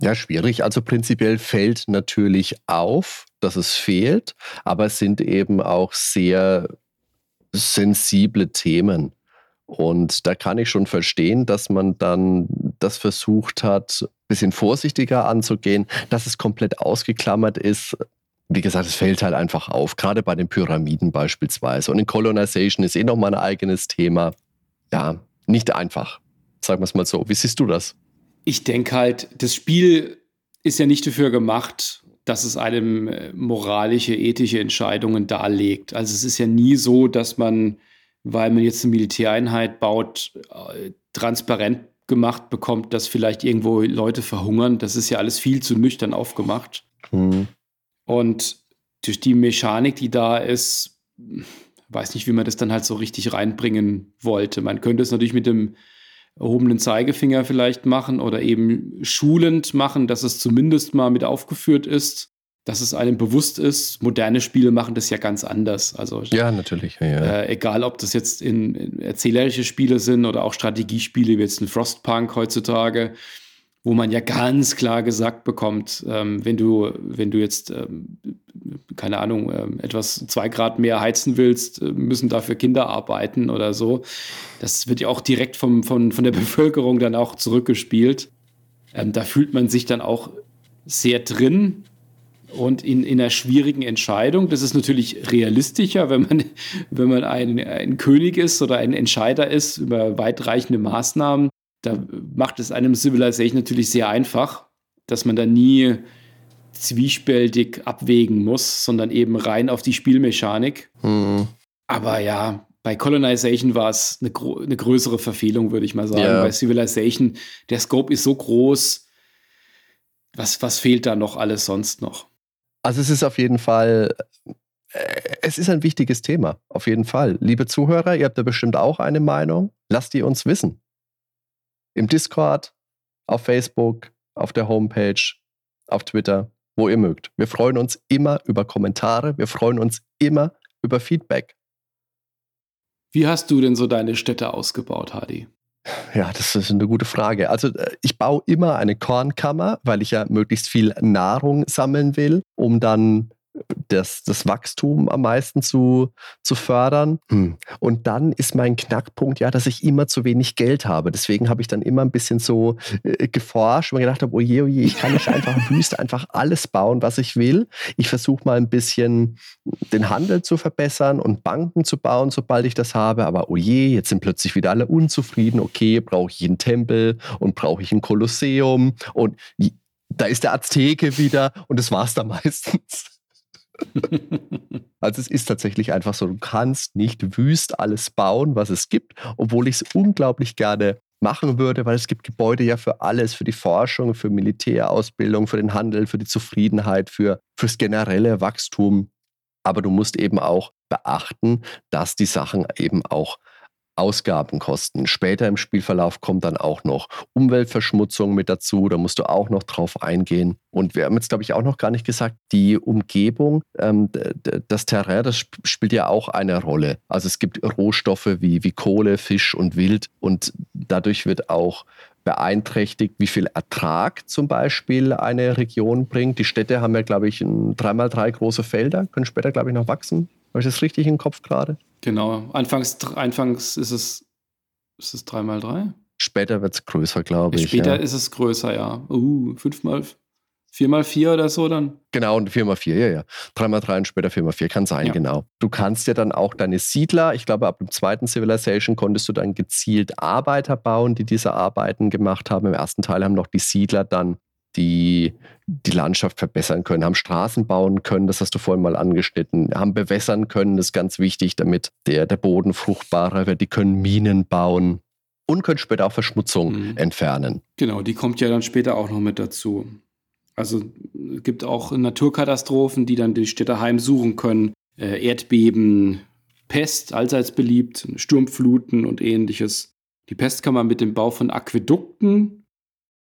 Ja, schwierig. Also prinzipiell fällt natürlich auf, dass es fehlt, aber es sind eben auch sehr sensible Themen. Und da kann ich schon verstehen, dass man dann das versucht hat, ein bisschen vorsichtiger anzugehen, dass es komplett ausgeklammert ist. Wie gesagt, es fällt halt einfach auf, gerade bei den Pyramiden beispielsweise. Und in Colonization ist eh nochmal ein eigenes Thema. Ja, nicht einfach. Sagen wir es mal so. Wie siehst du das? Ich denke halt, das Spiel ist ja nicht dafür gemacht, dass es einem äh, moralische, ethische Entscheidungen darlegt. Also es ist ja nie so, dass man, weil man jetzt eine Militäreinheit baut, äh, transparent gemacht bekommt, dass vielleicht irgendwo Leute verhungern. Das ist ja alles viel zu nüchtern aufgemacht. Mhm. Und durch die Mechanik, die da ist, weiß nicht, wie man das dann halt so richtig reinbringen wollte. Man könnte es natürlich mit dem erhobenen Zeigefinger vielleicht machen oder eben schulend machen, dass es zumindest mal mit aufgeführt ist dass es einem bewusst ist, moderne Spiele machen das ja ganz anders. Also ja, natürlich. Ja, ja. Äh, egal, ob das jetzt in, in, erzählerische Spiele sind oder auch Strategiespiele wie jetzt ein Frostpunk heutzutage, wo man ja ganz klar gesagt bekommt, ähm, wenn du wenn du jetzt ähm, keine Ahnung ähm, etwas zwei Grad mehr heizen willst, äh, müssen dafür Kinder arbeiten oder so. Das wird ja auch direkt vom, von, von der Bevölkerung dann auch zurückgespielt. Ähm, da fühlt man sich dann auch sehr drin und in, in einer schwierigen Entscheidung, das ist natürlich realistischer, wenn man, wenn man ein, ein König ist oder ein Entscheider ist über weitreichende Maßnahmen, da macht es einem Civilization natürlich sehr einfach, dass man da nie zwiespältig abwägen muss, sondern eben rein auf die Spielmechanik. Mhm. Aber ja, bei Colonization war es eine, eine größere Verfehlung, würde ich mal sagen. Ja. Bei Civilization, der Scope ist so groß. Was, was fehlt da noch alles sonst noch? Also es ist auf jeden Fall, äh, es ist ein wichtiges Thema, auf jeden Fall. Liebe Zuhörer, ihr habt da bestimmt auch eine Meinung. Lasst die uns wissen. Im Discord, auf Facebook, auf der Homepage, auf Twitter, wo ihr mögt. Wir freuen uns immer über Kommentare, wir freuen uns immer über Feedback. Wie hast du denn so deine Städte ausgebaut, Hadi? Ja, das ist eine gute Frage. Also äh, ich baue immer eine Kornkammer, weil ich ja möglichst viel Nahrung sammeln will, um dann das, das Wachstum am meisten zu, zu fördern. Hm. Und dann ist mein Knackpunkt ja, dass ich immer zu wenig Geld habe. Deswegen habe ich dann immer ein bisschen so äh, geforscht und gedacht habe, oje, oje, ich kann nicht einfach wüst einfach alles bauen, was ich will. Ich versuche mal ein bisschen den Handel zu verbessern und Banken zu bauen, sobald ich das habe. Aber oje, jetzt sind plötzlich wieder alle unzufrieden. Okay, brauche ich einen Tempel und brauche ich ein Kolosseum und da ist der Azteke wieder und das war es dann meistens. also es ist tatsächlich einfach so, du kannst nicht wüst alles bauen, was es gibt, obwohl ich es unglaublich gerne machen würde, weil es gibt Gebäude ja für alles, für die Forschung, für Militärausbildung, für den Handel, für die Zufriedenheit, für fürs generelle Wachstum. Aber du musst eben auch beachten, dass die Sachen eben auch Ausgabenkosten. Später im Spielverlauf kommt dann auch noch Umweltverschmutzung mit dazu. Da musst du auch noch drauf eingehen. Und wir haben jetzt, glaube ich, auch noch gar nicht gesagt, die Umgebung, ähm, das Terrain, das spielt ja auch eine Rolle. Also es gibt Rohstoffe wie, wie Kohle, Fisch und Wild. Und dadurch wird auch beeinträchtigt, wie viel Ertrag zum Beispiel eine Region bringt. Die Städte haben ja, glaube ich, dreimal drei große Felder, können später, glaube ich, noch wachsen. Habe ich das richtig im Kopf gerade? Genau. Anfangs, anfangs ist es, ist es 3x3? Später wird es größer, glaube ich. Später ja. ist es größer, ja. Uh, 5x, 4x4 oder so dann? Genau, und 4x4, ja, ja. 3x3 und später 4x4 kann sein, ja. genau. Du kannst ja dann auch deine Siedler, ich glaube, ab dem zweiten Civilization konntest du dann gezielt Arbeiter bauen, die diese Arbeiten gemacht haben. Im ersten Teil haben noch die Siedler dann die die Landschaft verbessern können, haben Straßen bauen können, das hast du vorhin mal angeschnitten, haben bewässern können, das ist ganz wichtig, damit der, der Boden fruchtbarer wird. Die können Minen bauen und können später auch Verschmutzung mhm. entfernen. Genau, die kommt ja dann später auch noch mit dazu. Also es gibt auch Naturkatastrophen, die dann die Städte heimsuchen können. Äh, Erdbeben, Pest, allseits beliebt, Sturmfluten und ähnliches. Die Pest kann man mit dem Bau von Aquädukten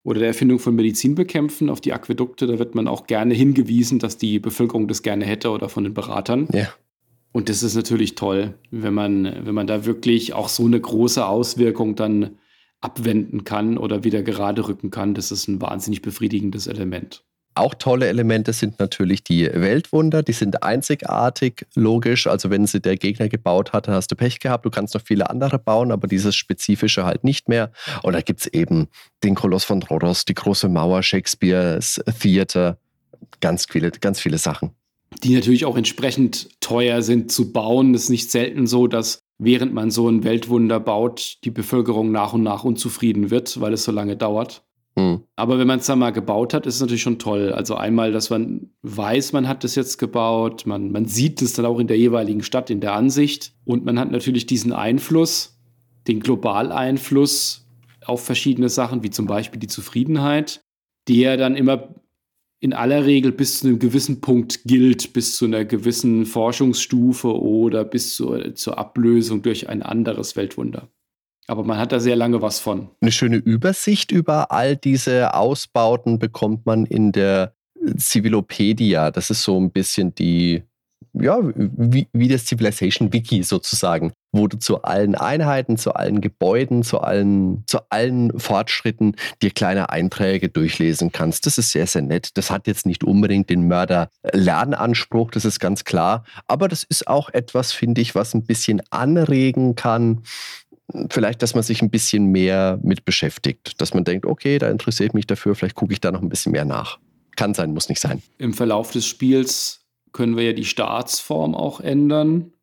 oder der Erfindung von Medizin bekämpfen. Auf die Aquädukte, da wird man auch gerne hingewiesen, dass die Bevölkerung das gerne hätte oder von den Beratern. Ja. Und das ist natürlich toll, wenn man, wenn man da wirklich auch so eine große Auswirkung dann abwenden kann oder wieder gerade rücken kann. Das ist ein wahnsinnig befriedigendes Element. Auch tolle Elemente sind natürlich die Weltwunder. Die sind einzigartig, logisch. Also wenn sie der Gegner gebaut hat, dann hast du Pech gehabt. Du kannst noch viele andere bauen, aber dieses Spezifische halt nicht mehr. Und da gibt es eben den Koloss von Rhodos, die große Mauer, Shakespeares Theater, ganz viele, ganz viele Sachen. Die natürlich auch entsprechend teuer sind zu bauen. Es ist nicht selten so, dass während man so ein Weltwunder baut, die Bevölkerung nach und nach unzufrieden wird, weil es so lange dauert. Mhm. Aber wenn man es dann mal gebaut hat, ist es natürlich schon toll. Also einmal, dass man weiß, man hat es jetzt gebaut, man, man sieht es dann auch in der jeweiligen Stadt, in der Ansicht. Und man hat natürlich diesen Einfluss, den Globaleinfluss, auf verschiedene Sachen, wie zum Beispiel die Zufriedenheit, ja dann immer in aller Regel bis zu einem gewissen Punkt gilt, bis zu einer gewissen Forschungsstufe oder bis zur, zur Ablösung durch ein anderes Weltwunder. Aber man hat da sehr lange was von. Eine schöne Übersicht über all diese Ausbauten bekommt man in der Civilopedia. Das ist so ein bisschen die ja, wie, wie das Civilization Wiki sozusagen, wo du zu allen Einheiten, zu allen Gebäuden, zu allen, zu allen Fortschritten dir kleine Einträge durchlesen kannst. Das ist sehr, sehr nett. Das hat jetzt nicht unbedingt den Mörder-Lernanspruch, das ist ganz klar. Aber das ist auch etwas, finde ich, was ein bisschen anregen kann, vielleicht, dass man sich ein bisschen mehr mit beschäftigt. Dass man denkt, okay, da interessiere ich mich dafür, vielleicht gucke ich da noch ein bisschen mehr nach. Kann sein, muss nicht sein. Im Verlauf des Spiels können wir ja die Staatsform auch ändern,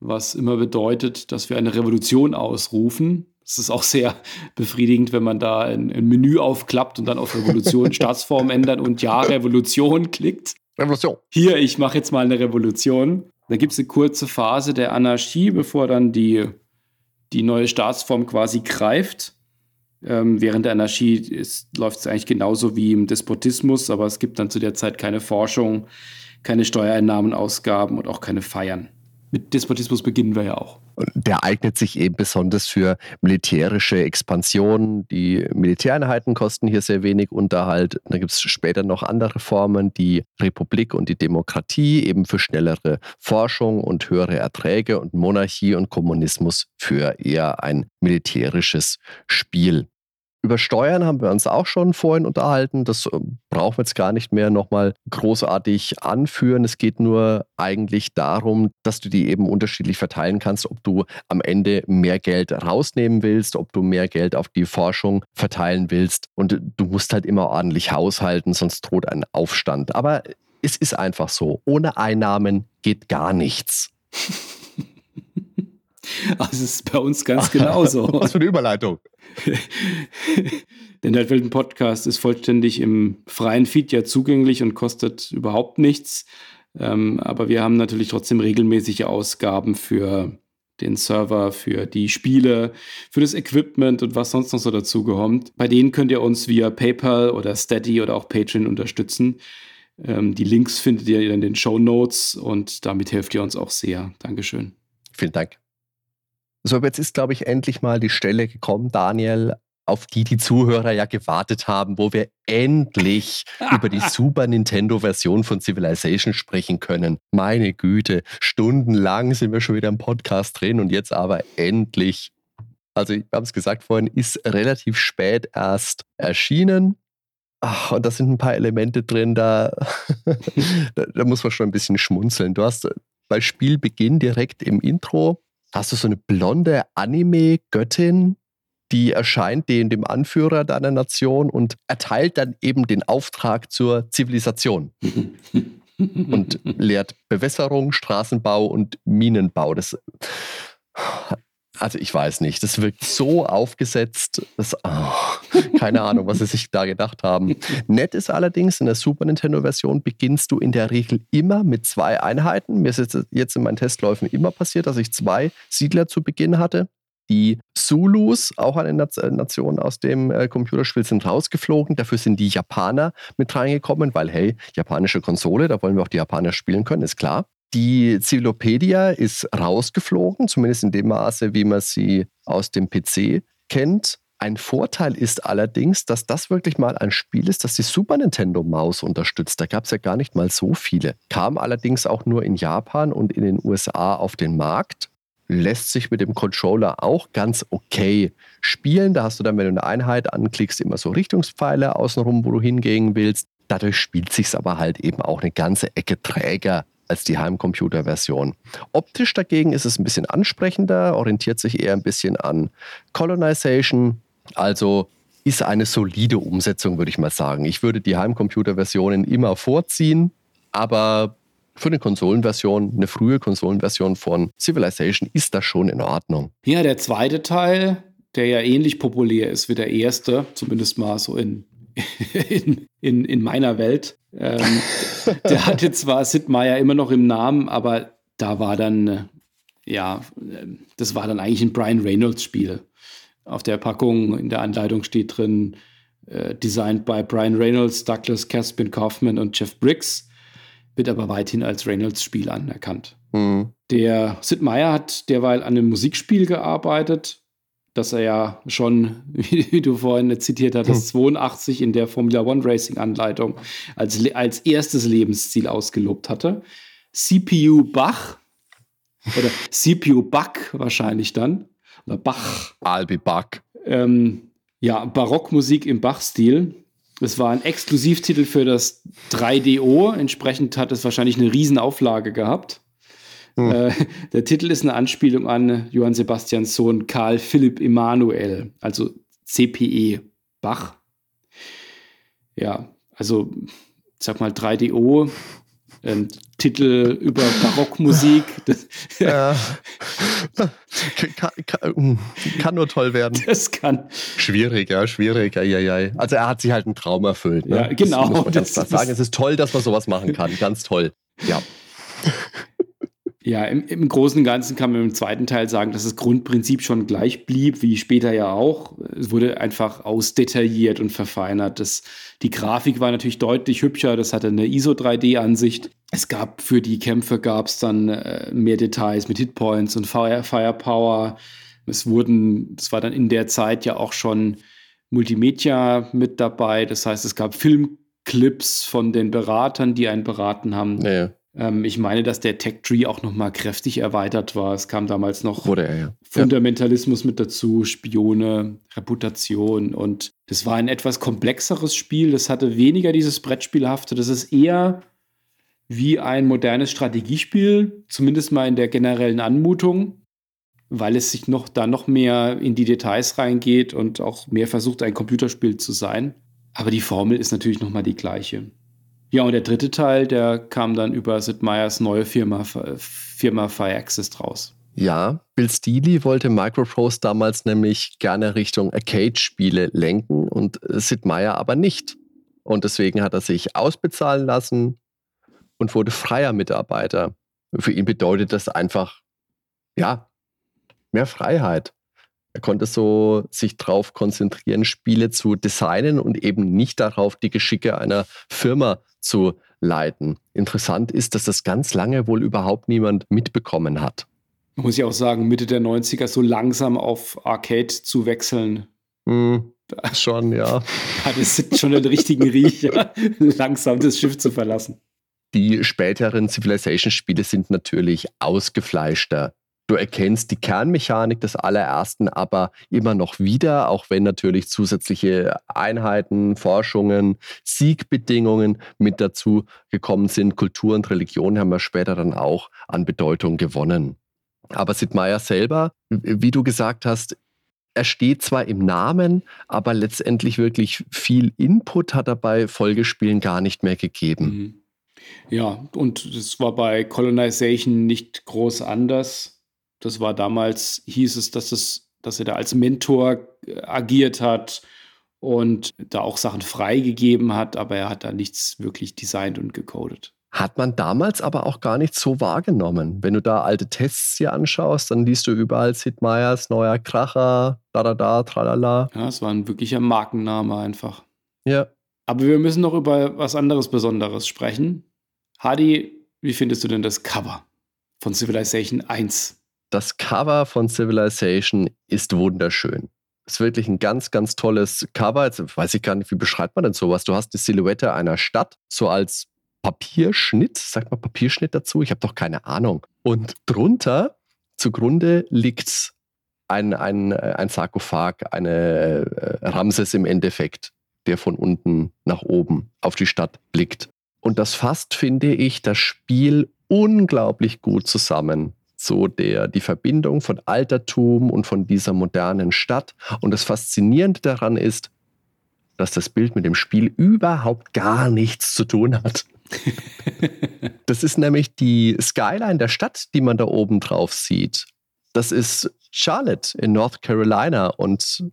was immer bedeutet, dass wir eine Revolution ausrufen. Das ist auch sehr befriedigend, wenn man da ein, ein Menü aufklappt und dann auf Revolution, Staatsform ändern und ja, Revolution klickt. Revolution. Hier, ich mache jetzt mal eine Revolution. Da gibt es eine kurze Phase der Anarchie, bevor dann die, die neue Staatsform quasi greift. Ähm, während der Anarchie läuft es eigentlich genauso wie im Despotismus, aber es gibt dann zu der Zeit keine Forschung keine Steuereinnahmen, Ausgaben und auch keine Feiern. Mit Despotismus beginnen wir ja auch. Der eignet sich eben besonders für militärische Expansionen. Die Militäreinheiten kosten hier sehr wenig Unterhalt. Da gibt es später noch andere Formen, die Republik und die Demokratie, eben für schnellere Forschung und höhere Erträge und Monarchie und Kommunismus für eher ein militärisches Spiel. Über Steuern haben wir uns auch schon vorhin unterhalten. Das ähm, brauchen wir jetzt gar nicht mehr nochmal großartig anführen. Es geht nur eigentlich darum, dass du die eben unterschiedlich verteilen kannst, ob du am Ende mehr Geld rausnehmen willst, ob du mehr Geld auf die Forschung verteilen willst. Und du musst halt immer ordentlich haushalten, sonst droht ein Aufstand. Aber es ist einfach so. Ohne Einnahmen geht gar nichts. Also es ist bei uns ganz genauso. Was für eine Überleitung. Der Nerdwelten Podcast ist vollständig im freien Feed ja zugänglich und kostet überhaupt nichts. Ähm, aber wir haben natürlich trotzdem regelmäßige Ausgaben für den Server, für die Spiele, für das Equipment und was sonst noch so dazukommt. Bei denen könnt ihr uns via PayPal oder Steady oder auch Patreon unterstützen. Ähm, die Links findet ihr in den Show Notes und damit helft ihr uns auch sehr. Dankeschön. Vielen Dank. So, jetzt ist, glaube ich, endlich mal die Stelle gekommen, Daniel, auf die die Zuhörer ja gewartet haben, wo wir endlich über die Super Nintendo-Version von Civilization sprechen können. Meine Güte, stundenlang sind wir schon wieder im Podcast drin und jetzt aber endlich. Also, ich habe es gesagt vorhin, ist relativ spät erst erschienen. Ach, und da sind ein paar Elemente drin, da, da, da muss man schon ein bisschen schmunzeln. Du hast bei Spielbeginn direkt im Intro hast du so eine blonde Anime-Göttin, die erscheint dem, dem Anführer deiner Nation und erteilt dann eben den Auftrag zur Zivilisation. und lehrt Bewässerung, Straßenbau und Minenbau. Das, also ich weiß nicht, das wirkt so aufgesetzt, dass, oh, keine Ahnung, was sie sich da gedacht haben. Nett ist allerdings, in der Super Nintendo-Version beginnst du in der Regel immer mit zwei Einheiten. Mir ist jetzt, jetzt in meinen Testläufen immer passiert, dass ich zwei Siedler zu Beginn hatte. Die Zulus, auch eine Nation aus dem äh, Computerspiel, sind rausgeflogen. Dafür sind die Japaner mit reingekommen, weil, hey, japanische Konsole, da wollen wir auch die Japaner spielen können, ist klar. Die Zivilopedia ist rausgeflogen, zumindest in dem Maße, wie man sie aus dem PC kennt. Ein Vorteil ist allerdings, dass das wirklich mal ein Spiel ist, das die Super Nintendo Maus unterstützt. Da gab es ja gar nicht mal so viele. Kam allerdings auch nur in Japan und in den USA auf den Markt. Lässt sich mit dem Controller auch ganz okay spielen. Da hast du dann, wenn du eine Einheit anklickst, immer so Richtungspfeile außenrum, wo du hingehen willst. Dadurch spielt sich aber halt eben auch eine ganze Ecke träger als die Heimcomputer-Version. Optisch dagegen ist es ein bisschen ansprechender, orientiert sich eher ein bisschen an Colonization, also ist eine solide Umsetzung, würde ich mal sagen. Ich würde die Heimcomputer-Versionen immer vorziehen, aber für eine Konsolenversion, eine frühe Konsolenversion von Civilization ist das schon in Ordnung. Ja, der zweite Teil, der ja ähnlich populär ist wie der erste, zumindest mal so in, in, in, in meiner Welt, ähm, der hatte zwar Sid Meier immer noch im Namen, aber da war dann, äh, ja, das war dann eigentlich ein Brian Reynolds-Spiel. Auf der Packung in der Anleitung steht drin, äh, designed by Brian Reynolds, Douglas Caspin Kaufman und Jeff Briggs, wird aber weithin als Reynolds-Spiel anerkannt. Mhm. Der Sid Meier hat derweil an einem Musikspiel gearbeitet, das er ja schon, wie du vorhin zitiert hattest, hm. 82 in der Formula One Racing Anleitung als, als erstes Lebensziel ausgelobt hatte. CPU Bach oder CPU Bach wahrscheinlich dann. Oder Bach. Albi Bach. Ähm, ja, Barockmusik im Bach-Stil. Es war ein Exklusivtitel für das 3DO. Entsprechend hat es wahrscheinlich eine Riesenauflage gehabt. Hm. Äh, der Titel ist eine Anspielung an Johann Sebastians Sohn Karl Philipp Emanuel, also CPE Bach. Ja, also sag mal 3DO, ähm, Titel über Barockmusik. Das, ja. kann, kann, kann, nur toll werden. Das kann. Schwierig, ja, schwierig. Ja, ja, ja. Also er hat sich halt einen Traum erfüllt. Ne? Ja, genau. Das, das, das sagen. Es ist toll, dass man sowas machen kann. Ganz toll. Ja. Ja, im, im, Großen und Ganzen kann man im zweiten Teil sagen, dass das Grundprinzip schon gleich blieb, wie später ja auch. Es wurde einfach ausdetailliert und verfeinert. Das, die Grafik war natürlich deutlich hübscher, das hatte eine ISO-3D-Ansicht. Es gab für die Kämpfe gab es dann äh, mehr Details mit Hitpoints und Fire, Firepower. Es wurden, es war dann in der Zeit ja auch schon Multimedia mit dabei. Das heißt, es gab Filmclips von den Beratern, die einen beraten haben. Ja. Ähm, ich meine, dass der Tech Tree auch noch mal kräftig erweitert war. Es kam damals noch er, ja. Fundamentalismus ja. mit dazu, Spione, Reputation und das war ein etwas komplexeres Spiel. Das hatte weniger dieses Brettspielhafte. Das ist eher wie ein modernes Strategiespiel, zumindest mal in der generellen Anmutung, weil es sich noch da noch mehr in die Details reingeht und auch mehr versucht, ein Computerspiel zu sein. Aber die Formel ist natürlich noch mal die gleiche. Ja, und der dritte Teil, der kam dann über Sid Meier's neue Firma, Firma Fireaxis draus. Ja, Bill Steely wollte Microprose damals nämlich gerne Richtung Arcade-Spiele lenken und Sid Meier aber nicht. Und deswegen hat er sich ausbezahlen lassen und wurde freier Mitarbeiter. Für ihn bedeutet das einfach, ja, mehr Freiheit. Er konnte so sich darauf konzentrieren, Spiele zu designen und eben nicht darauf, die Geschicke einer Firma zu leiten. Interessant ist, dass das ganz lange wohl überhaupt niemand mitbekommen hat. Muss ich auch sagen, Mitte der 90er so langsam auf Arcade zu wechseln. Mm, schon, ja. Hat es schon den richtigen Riecher, langsam das Schiff zu verlassen. Die späteren Civilization-Spiele sind natürlich ausgefleischter Du erkennst die Kernmechanik des allerersten aber immer noch wieder, auch wenn natürlich zusätzliche Einheiten, Forschungen, Siegbedingungen mit dazu gekommen sind. Kultur und Religion haben wir später dann auch an Bedeutung gewonnen. Aber Sid Meier selber, wie du gesagt hast, er steht zwar im Namen, aber letztendlich wirklich viel Input hat er bei Folgespielen gar nicht mehr gegeben. Mhm. Ja, und das war bei Colonization nicht groß anders. Das war damals, hieß es, dass, es, dass er da als Mentor äh, agiert hat und da auch Sachen freigegeben hat, aber er hat da nichts wirklich designt und gecodet. Hat man damals aber auch gar nicht so wahrgenommen. Wenn du da alte Tests hier anschaust, dann liest du überall Sid Meier's neuer Kracher, da da da, tralala. Ja, es war ein wirklicher Markenname einfach. Ja. Aber wir müssen noch über was anderes Besonderes sprechen. Hadi, wie findest du denn das Cover von Civilization 1? Das Cover von Civilization ist wunderschön. Ist wirklich ein ganz, ganz tolles Cover. Jetzt weiß ich gar nicht, wie beschreibt man denn sowas? Du hast die Silhouette einer Stadt, so als Papierschnitt. Sag mal Papierschnitt dazu. Ich habe doch keine Ahnung. Und drunter, zugrunde, liegt ein, ein, ein Sarkophag, eine äh, Ramses im Endeffekt, der von unten nach oben auf die Stadt blickt. Und das fasst, finde ich, das Spiel unglaublich gut zusammen so der, die Verbindung von Altertum und von dieser modernen Stadt. Und das Faszinierende daran ist, dass das Bild mit dem Spiel überhaupt gar nichts zu tun hat. das ist nämlich die Skyline der Stadt, die man da oben drauf sieht. Das ist Charlotte in North Carolina und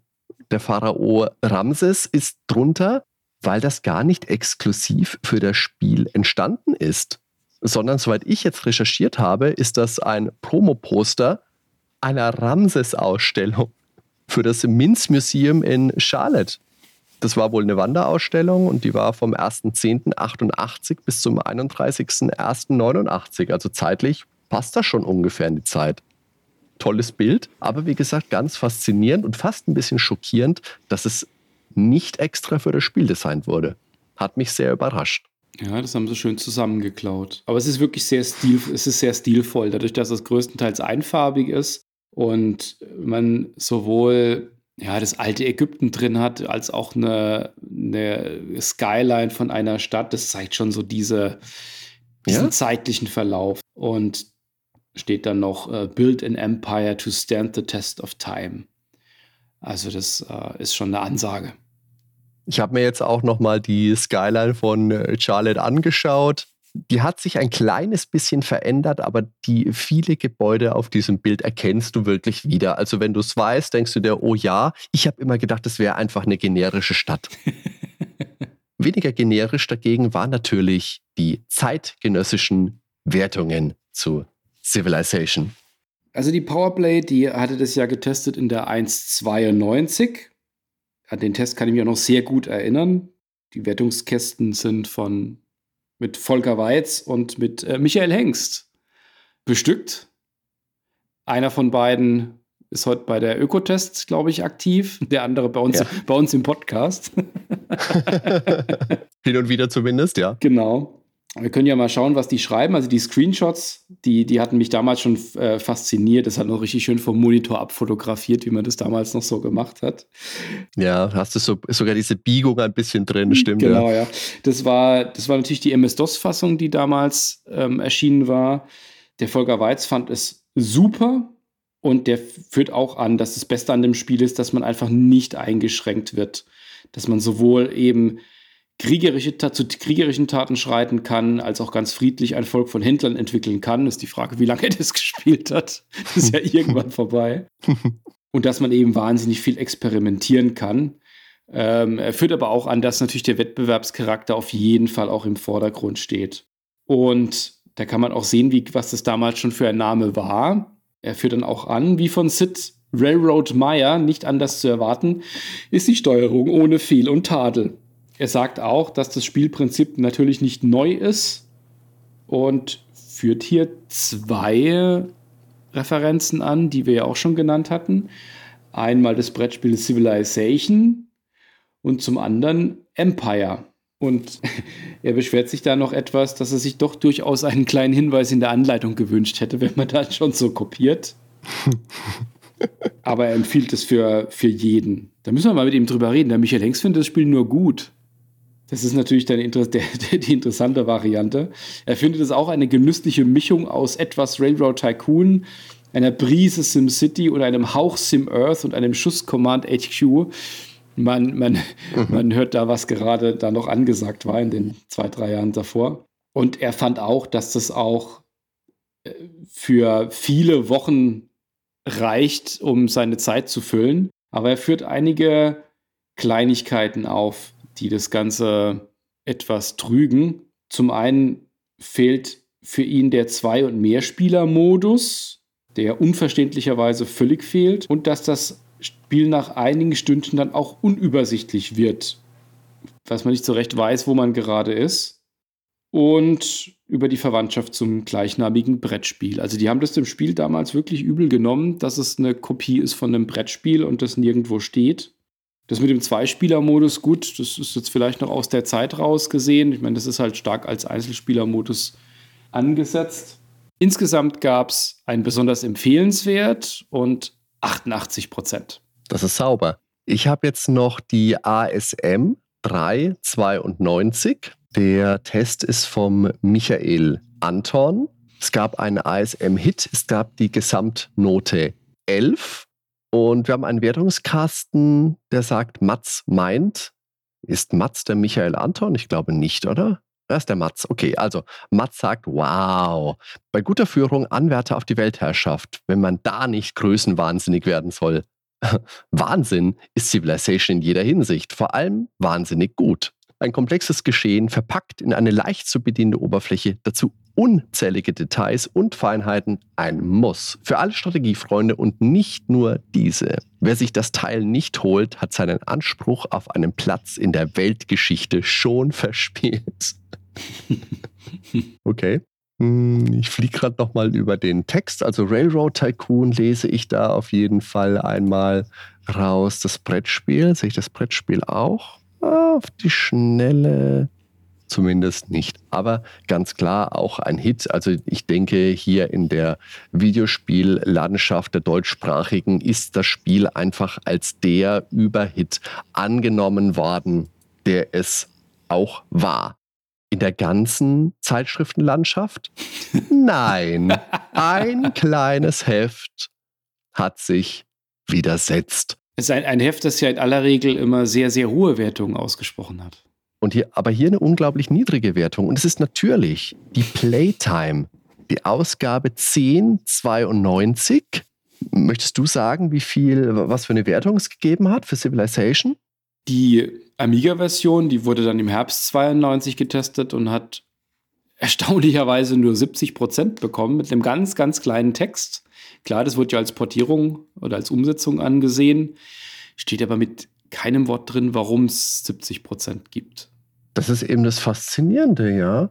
der Pharao Ramses ist drunter, weil das gar nicht exklusiv für das Spiel entstanden ist sondern soweit ich jetzt recherchiert habe, ist das ein Promoposter einer Ramses-Ausstellung für das Minz Museum in Charlotte. Das war wohl eine Wanderausstellung und die war vom 1.10.88 bis zum 31.01.89. Also zeitlich passt das schon ungefähr in die Zeit. Tolles Bild, aber wie gesagt, ganz faszinierend und fast ein bisschen schockierend, dass es nicht extra für das Spiel designt wurde. Hat mich sehr überrascht. Ja, das haben sie schön zusammengeklaut. Aber es ist wirklich sehr stil, es ist sehr stilvoll, dadurch, dass es größtenteils einfarbig ist und man sowohl ja, das alte Ägypten drin hat, als auch eine, eine Skyline von einer Stadt. Das zeigt schon so diese, diesen ja? zeitlichen Verlauf. Und steht dann noch uh, Build an Empire to stand the test of time. Also das uh, ist schon eine Ansage. Ich habe mir jetzt auch noch mal die Skyline von äh, Charlotte angeschaut die hat sich ein kleines bisschen verändert, aber die viele Gebäude auf diesem Bild erkennst du wirklich wieder. Also wenn du es weißt, denkst du dir, oh ja, ich habe immer gedacht, es wäre einfach eine generische Stadt. Weniger generisch dagegen waren natürlich die zeitgenössischen Wertungen zu Civilization. Also die Powerplay, die hatte das ja getestet in der 1.92. An den Test kann ich mich auch noch sehr gut erinnern. Die Wertungskästen sind von mit Volker Weiz und mit äh, Michael Hengst bestückt. Einer von beiden ist heute bei der Ökotest, glaube ich, aktiv. Der andere bei uns, ja. bei uns im Podcast. Hin und wieder zumindest, ja. Genau. Wir können ja mal schauen, was die schreiben. Also die Screenshots, die, die hatten mich damals schon äh, fasziniert. Das hat noch richtig schön vom Monitor abfotografiert, wie man das damals noch so gemacht hat. Ja, hast du so, sogar diese Biegung ein bisschen drin, stimmt. Genau, ja. ja. Das, war, das war natürlich die MS-DOS-Fassung, die damals ähm, erschienen war. Der Volker Weiz fand es super und der führt auch an, dass das Beste an dem Spiel ist, dass man einfach nicht eingeschränkt wird. Dass man sowohl eben kriegerische, zu kriegerischen Taten schreiten kann, als auch ganz friedlich ein Volk von Händlern entwickeln kann. Ist die Frage, wie lange er das gespielt hat. Das ist ja irgendwann vorbei. Und dass man eben wahnsinnig viel experimentieren kann. Ähm, er führt aber auch an, dass natürlich der Wettbewerbscharakter auf jeden Fall auch im Vordergrund steht. Und da kann man auch sehen, wie, was das damals schon für ein Name war. Er führt dann auch an, wie von Sid Railroad Meyer nicht anders zu erwarten, ist die Steuerung ohne Fehl und Tadel. Er sagt auch, dass das Spielprinzip natürlich nicht neu ist und führt hier zwei Referenzen an, die wir ja auch schon genannt hatten. Einmal das Brettspiel Civilization und zum anderen Empire. Und er beschwert sich da noch etwas, dass er sich doch durchaus einen kleinen Hinweis in der Anleitung gewünscht hätte, wenn man da schon so kopiert. Aber er empfiehlt es für, für jeden. Da müssen wir mal mit ihm drüber reden. Der Michael Hengst findet das Spiel nur gut. Das ist natürlich dann Inter der, die interessante Variante. Er findet es auch eine genüssliche Mischung aus etwas Railroad Tycoon, einer Brise SimCity und einem Hauch Sim Earth und einem Schuss Command HQ. Man, man, mhm. man hört da, was gerade da noch angesagt war in den zwei, drei Jahren davor. Und er fand auch, dass das auch äh, für viele Wochen reicht, um seine Zeit zu füllen. Aber er führt einige Kleinigkeiten auf, die das Ganze etwas trügen. Zum einen fehlt für ihn der Zwei- und Mehrspieler-Modus, der unverständlicherweise völlig fehlt. Und dass das Spiel nach einigen Stunden dann auch unübersichtlich wird, dass man nicht so recht weiß, wo man gerade ist. Und über die Verwandtschaft zum gleichnamigen Brettspiel. Also die haben das dem Spiel damals wirklich übel genommen, dass es eine Kopie ist von einem Brettspiel und das nirgendwo steht. Das mit dem Zweispieler-Modus, gut, das ist jetzt vielleicht noch aus der Zeit raus gesehen. Ich meine, das ist halt stark als Einzelspieler-Modus angesetzt. Insgesamt gab es ein besonders empfehlenswert und 88 Prozent. Das ist sauber. Ich habe jetzt noch die ASM 392. Der Test ist vom Michael Anton. Es gab einen ASM-Hit. Es gab die Gesamtnote 11 und wir haben einen Wertungskasten, der sagt, Mats meint. Ist Mats der Michael Anton? Ich glaube nicht, oder? Da ist der Mats. Okay, also Mats sagt, wow, bei guter Führung Anwärter auf die Weltherrschaft, wenn man da nicht größenwahnsinnig werden soll. Wahnsinn ist Civilization in jeder Hinsicht, vor allem wahnsinnig gut. Ein komplexes Geschehen verpackt in eine leicht zu bedienende Oberfläche, dazu unzählige Details und Feinheiten ein Muss für alle Strategiefreunde und nicht nur diese. Wer sich das Teil nicht holt, hat seinen Anspruch auf einen Platz in der Weltgeschichte schon verspielt. okay. Hm, ich fliege gerade noch mal über den Text. Also Railroad Tycoon lese ich da auf jeden Fall einmal raus. Das Brettspiel, sehe ich das Brettspiel auch? Auf die Schnelle zumindest nicht. Aber ganz klar auch ein Hit. Also ich denke, hier in der Videospiellandschaft der deutschsprachigen ist das Spiel einfach als der Überhit angenommen worden, der es auch war. In der ganzen Zeitschriftenlandschaft? Nein. Ein kleines Heft hat sich widersetzt. Es ist ein, ein Heft, das ja in aller Regel immer sehr, sehr hohe Wertungen ausgesprochen hat. Und hier, aber hier eine unglaublich niedrige Wertung. Und es ist natürlich die Playtime, die Ausgabe 1092. Möchtest du sagen, wie viel, was für eine Wertung es gegeben hat für Civilization? Die Amiga-Version, die wurde dann im Herbst 92 getestet und hat erstaunlicherweise nur 70 Prozent bekommen mit einem ganz, ganz kleinen Text. Klar, das wird ja als Portierung oder als Umsetzung angesehen, steht aber mit keinem Wort drin, warum es 70 Prozent gibt. Das ist eben das Faszinierende, ja.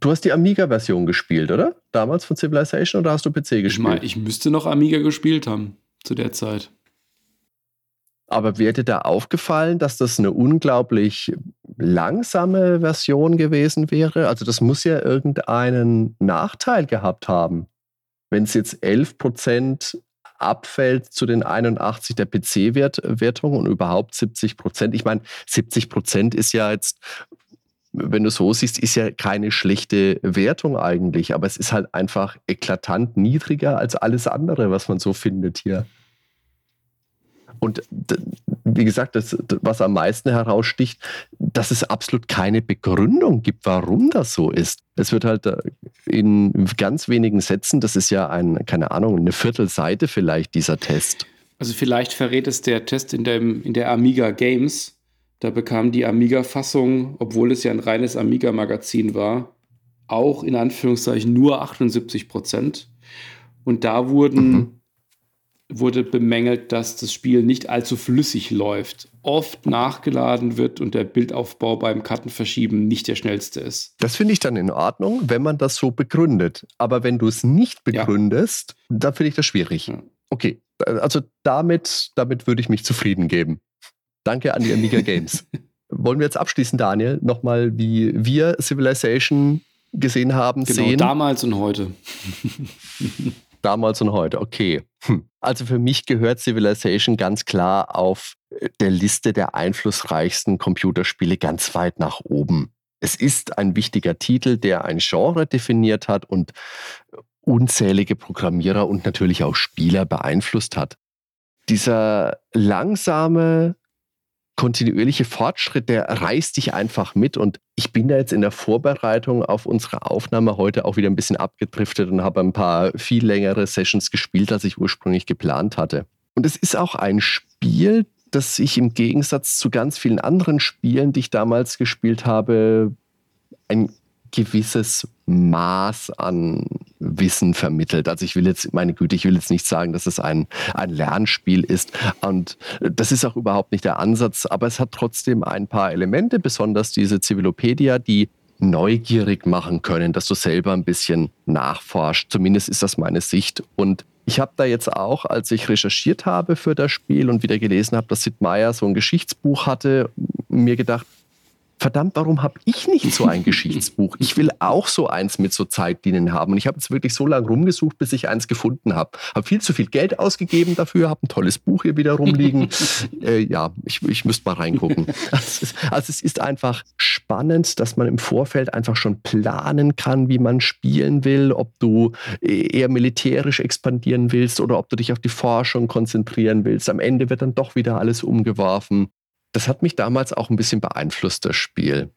Du hast die Amiga-Version gespielt, oder? Damals von Civilization oder hast du PC gespielt? Ich meine, ich müsste noch Amiga gespielt haben zu der Zeit. Aber wäre dir da aufgefallen, dass das eine unglaublich langsame Version gewesen wäre? Also das muss ja irgendeinen Nachteil gehabt haben. Wenn es jetzt 11 Prozent abfällt zu den 81 der PC-Wertung und überhaupt 70 Prozent. Ich meine, 70 Prozent ist ja jetzt, wenn du so siehst, ist ja keine schlechte Wertung eigentlich, aber es ist halt einfach eklatant niedriger als alles andere, was man so findet hier. Und wie gesagt, das, was am meisten heraussticht, dass es absolut keine Begründung gibt, warum das so ist. Es wird halt äh, in ganz wenigen Sätzen, das ist ja ein, keine Ahnung, eine Viertelseite vielleicht dieser Test. Also vielleicht verrät es der Test in, dem, in der Amiga Games. Da bekam die Amiga-Fassung, obwohl es ja ein reines Amiga-Magazin war, auch in Anführungszeichen nur 78 Prozent. Und da wurden mhm wurde bemängelt, dass das Spiel nicht allzu flüssig läuft, oft nachgeladen wird und der Bildaufbau beim Kartenverschieben nicht der schnellste ist. Das finde ich dann in Ordnung, wenn man das so begründet. Aber wenn du es nicht begründest, ja. dann finde ich das schwierig. Ja. Okay, also damit, damit würde ich mich zufrieden geben. Danke an die Amiga Games. Wollen wir jetzt abschließen, Daniel, nochmal, wie wir Civilization gesehen haben, genau, sehen? damals und heute. damals und heute. Okay. Hm. Also für mich gehört Civilization ganz klar auf äh, der Liste der einflussreichsten Computerspiele ganz weit nach oben. Es ist ein wichtiger Titel, der ein Genre definiert hat und unzählige Programmierer und natürlich auch Spieler beeinflusst hat. Dieser langsame, kontinuierliche Fortschritt, der reißt dich einfach mit. Und ich bin da jetzt in der Vorbereitung auf unsere Aufnahme heute auch wieder ein bisschen abgedriftet und habe ein paar viel längere Sessions gespielt, als ich ursprünglich geplant hatte. Und es ist auch ein Spiel, das ich im Gegensatz zu ganz vielen anderen Spielen, die ich damals gespielt habe, ein gewisses Maß an Wissen vermittelt. Also ich will jetzt, meine Güte, ich will jetzt nicht sagen, dass es ein, ein Lernspiel ist. Und das ist auch überhaupt nicht der Ansatz, aber es hat trotzdem ein paar Elemente, besonders diese Civilopedia, die neugierig machen können, dass du selber ein bisschen nachforscht. Zumindest ist das meine Sicht. Und ich habe da jetzt auch, als ich recherchiert habe für das Spiel und wieder gelesen habe, dass Sid Meier so ein Geschichtsbuch hatte, mir gedacht, verdammt, warum habe ich nicht so ein Geschichtsbuch? Ich will auch so eins mit so Zeitlinien haben. Und ich habe jetzt wirklich so lange rumgesucht, bis ich eins gefunden habe. Habe viel zu viel Geld ausgegeben dafür, habe ein tolles Buch hier wieder rumliegen. äh, ja, ich, ich müsste mal reingucken. Also, also es ist einfach spannend, dass man im Vorfeld einfach schon planen kann, wie man spielen will, ob du eher militärisch expandieren willst oder ob du dich auf die Forschung konzentrieren willst. Am Ende wird dann doch wieder alles umgeworfen das hat mich damals auch ein bisschen beeinflusst, das Spiel.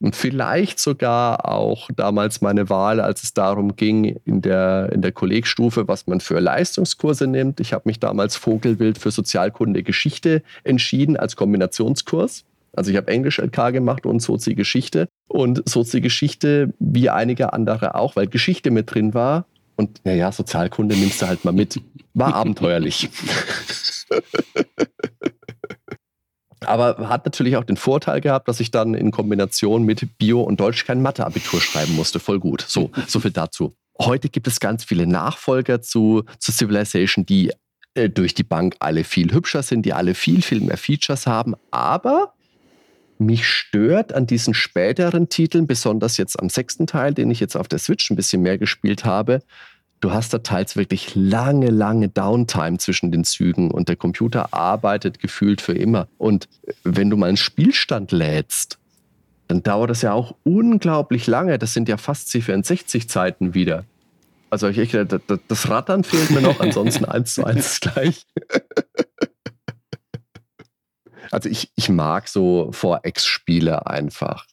Und vielleicht sogar auch damals meine Wahl, als es darum ging, in der, in der Kollegstufe, was man für Leistungskurse nimmt. Ich habe mich damals Vogelwild für Sozialkunde Geschichte entschieden als Kombinationskurs. Also ich habe Englisch LK gemacht und Sozi Geschichte. Und Sozi Geschichte, wie einige andere auch, weil Geschichte mit drin war. Und naja, Sozialkunde nimmst du halt mal mit. War abenteuerlich. Aber hat natürlich auch den Vorteil gehabt, dass ich dann in Kombination mit Bio und Deutsch kein Mathe-Abitur schreiben musste. Voll gut. So, so viel dazu. Heute gibt es ganz viele Nachfolger zu, zu Civilization, die äh, durch die Bank alle viel hübscher sind, die alle viel, viel mehr Features haben. Aber mich stört an diesen späteren Titeln, besonders jetzt am sechsten Teil, den ich jetzt auf der Switch ein bisschen mehr gespielt habe, du hast da teils wirklich lange, lange Downtime zwischen den Zügen und der Computer arbeitet gefühlt für immer. Und wenn du mal einen Spielstand lädst, dann dauert das ja auch unglaublich lange. Das sind ja fast C64-Zeiten wieder. Also ich, ich, das Rattern fehlt mir noch, ansonsten eins zu eins gleich. Also ich, ich mag so 4X-Spiele einfach.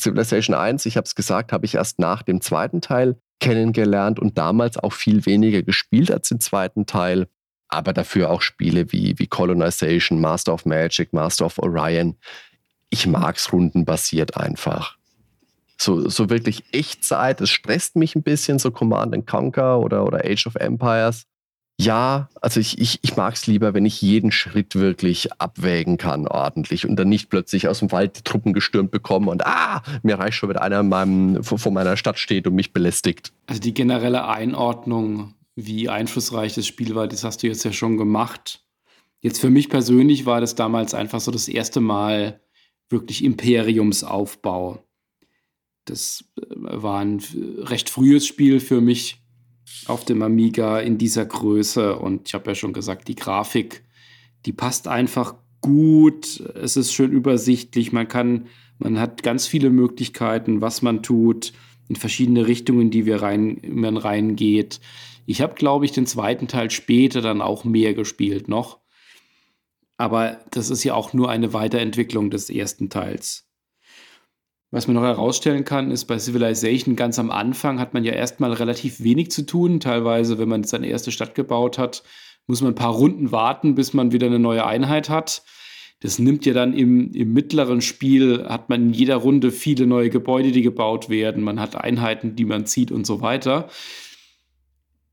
Civilization 1, ich habe es gesagt, habe ich erst nach dem zweiten Teil kennengelernt und damals auch viel weniger gespielt als im zweiten Teil. Aber dafür auch Spiele wie, wie Colonization, Master of Magic, Master of Orion. Ich mag es rundenbasiert einfach. So, so wirklich Echtzeit, es stresst mich ein bisschen, so Command Conquer oder, oder Age of Empires ja, also ich, ich, ich mag es lieber, wenn ich jeden Schritt wirklich abwägen kann ordentlich und dann nicht plötzlich aus dem Wald die Truppen gestürmt bekomme und ah, mir reicht schon, wenn einer in meinem, vor meiner Stadt steht und mich belästigt. Also die generelle Einordnung, wie einflussreich das Spiel war, das hast du jetzt ja schon gemacht. Jetzt für mich persönlich war das damals einfach so das erste Mal wirklich Imperiumsaufbau. Das äh, war ein recht frühes Spiel für mich auf dem Amiga in dieser Größe. Und ich habe ja schon gesagt, die Grafik, die passt einfach gut. Es ist schön übersichtlich. Man kann, man hat ganz viele Möglichkeiten, was man tut, in verschiedene Richtungen, die wir rein, man reingeht. Ich habe, glaube ich, den zweiten Teil später dann auch mehr gespielt noch. Aber das ist ja auch nur eine Weiterentwicklung des ersten Teils. Was man noch herausstellen kann, ist bei Civilization ganz am Anfang hat man ja erstmal relativ wenig zu tun. Teilweise, wenn man seine erste Stadt gebaut hat, muss man ein paar Runden warten, bis man wieder eine neue Einheit hat. Das nimmt ja dann im, im mittleren Spiel, hat man in jeder Runde viele neue Gebäude, die gebaut werden. Man hat Einheiten, die man zieht und so weiter.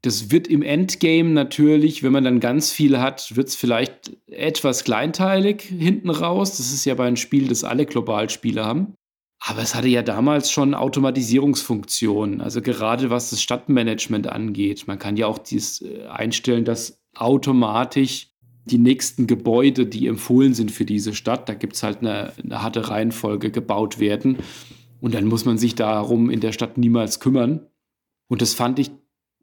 Das wird im Endgame natürlich, wenn man dann ganz viel hat, wird es vielleicht etwas kleinteilig hinten raus. Das ist ja bei einem Spiel, das alle Globalspiele haben. Aber es hatte ja damals schon Automatisierungsfunktionen, also gerade was das Stadtmanagement angeht. Man kann ja auch dies äh, einstellen, dass automatisch die nächsten Gebäude, die empfohlen sind für diese Stadt, da gibt es halt eine, eine harte Reihenfolge gebaut werden. Und dann muss man sich darum in der Stadt niemals kümmern. Und das fand ich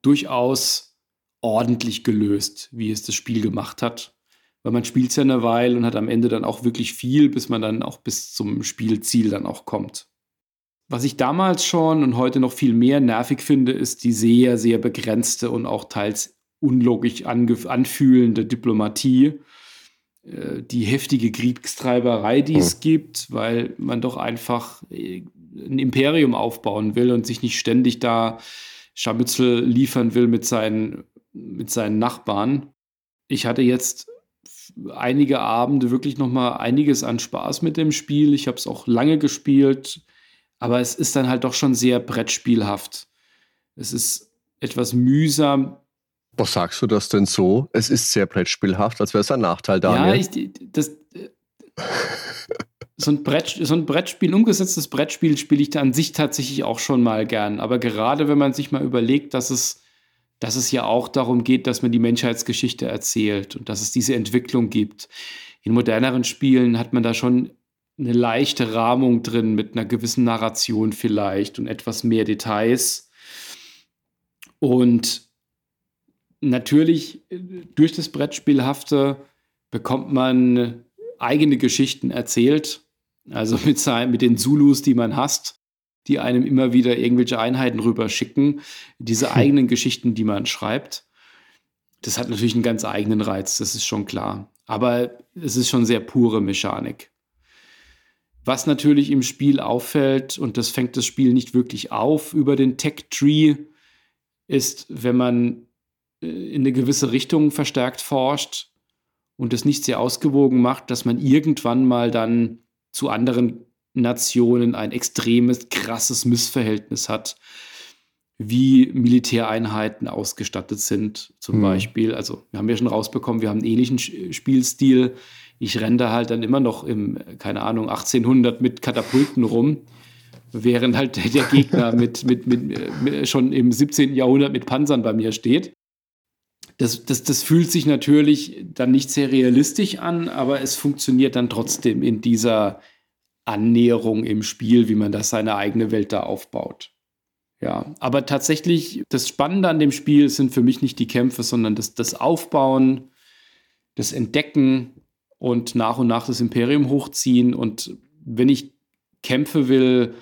durchaus ordentlich gelöst, wie es das Spiel gemacht hat weil man spielt ja eine Weile und hat am Ende dann auch wirklich viel, bis man dann auch bis zum Spielziel dann auch kommt. Was ich damals schon und heute noch viel mehr nervig finde, ist die sehr, sehr begrenzte und auch teils unlogisch anfühlende Diplomatie, äh, die heftige Kriegstreiberei, die es hm. gibt, weil man doch einfach äh, ein Imperium aufbauen will und sich nicht ständig da Scharmützel liefern will mit seinen, mit seinen Nachbarn. Ich hatte jetzt einige Abende wirklich noch mal einiges an Spaß mit dem Spiel. Ich habe es auch lange gespielt, aber es ist dann halt doch schon sehr Brettspielhaft. Es ist etwas mühsam. Was sagst du das denn so? Es ist sehr Brettspielhaft, als wäre es ein Nachteil, Daniel. Ja, ich, das, so ein, Brett, so ein Brettspiel, umgesetztes Brettspiel spiele ich an sich tatsächlich auch schon mal gern. Aber gerade wenn man sich mal überlegt, dass es dass es ja auch darum geht, dass man die Menschheitsgeschichte erzählt und dass es diese Entwicklung gibt. In moderneren Spielen hat man da schon eine leichte Rahmung drin mit einer gewissen Narration vielleicht und etwas mehr Details. Und natürlich durch das Brettspielhafte bekommt man eigene Geschichten erzählt. Also mit, mit den Zulus, die man hasst die einem immer wieder irgendwelche Einheiten rüberschicken, diese hm. eigenen Geschichten, die man schreibt. Das hat natürlich einen ganz eigenen Reiz, das ist schon klar. Aber es ist schon sehr pure Mechanik. Was natürlich im Spiel auffällt, und das fängt das Spiel nicht wirklich auf über den Tech-Tree, ist, wenn man äh, in eine gewisse Richtung verstärkt forscht und es nicht sehr ausgewogen macht, dass man irgendwann mal dann zu anderen Nationen ein extremes, krasses Missverhältnis hat, wie Militäreinheiten ausgestattet sind, zum mhm. Beispiel. Also, wir haben ja schon rausbekommen, wir haben einen ähnlichen Spielstil. Ich renne da halt dann immer noch im, keine Ahnung, 1800 mit Katapulten rum, während halt der Gegner mit, mit, mit, mit, schon im 17. Jahrhundert mit Panzern bei mir steht. Das, das, das fühlt sich natürlich dann nicht sehr realistisch an, aber es funktioniert dann trotzdem in dieser Annäherung im Spiel, wie man das seine eigene Welt da aufbaut. Ja, aber tatsächlich, das Spannende an dem Spiel sind für mich nicht die Kämpfe, sondern das, das Aufbauen, das Entdecken und nach und nach das Imperium hochziehen. Und wenn ich Kämpfe will,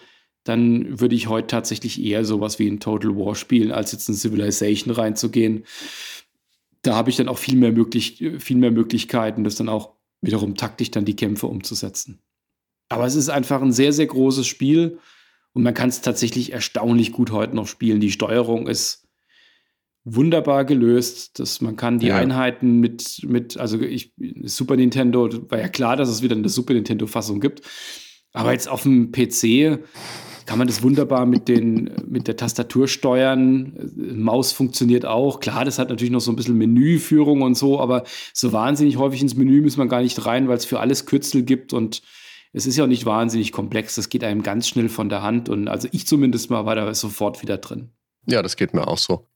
dann würde ich heute tatsächlich eher sowas wie ein Total War spielen, als jetzt in Civilization reinzugehen. Da habe ich dann auch viel mehr, möglich, viel mehr Möglichkeiten, das dann auch wiederum taktisch dann die Kämpfe umzusetzen. Aber es ist einfach ein sehr, sehr großes Spiel und man kann es tatsächlich erstaunlich gut heute noch spielen. Die Steuerung ist wunderbar gelöst. Dass man kann die ja. Einheiten mit, mit, also ich, Super Nintendo, war ja klar, dass es wieder eine Super Nintendo-Fassung gibt. Aber jetzt auf dem PC kann man das wunderbar mit, den, mit der Tastatur steuern. Maus funktioniert auch. Klar, das hat natürlich noch so ein bisschen Menüführung und so, aber so wahnsinnig häufig ins Menü muss man gar nicht rein, weil es für alles Kürzel gibt und es ist ja auch nicht wahnsinnig komplex. Das geht einem ganz schnell von der Hand. Und also ich zumindest mal war da sofort wieder drin. Ja, das geht mir auch so.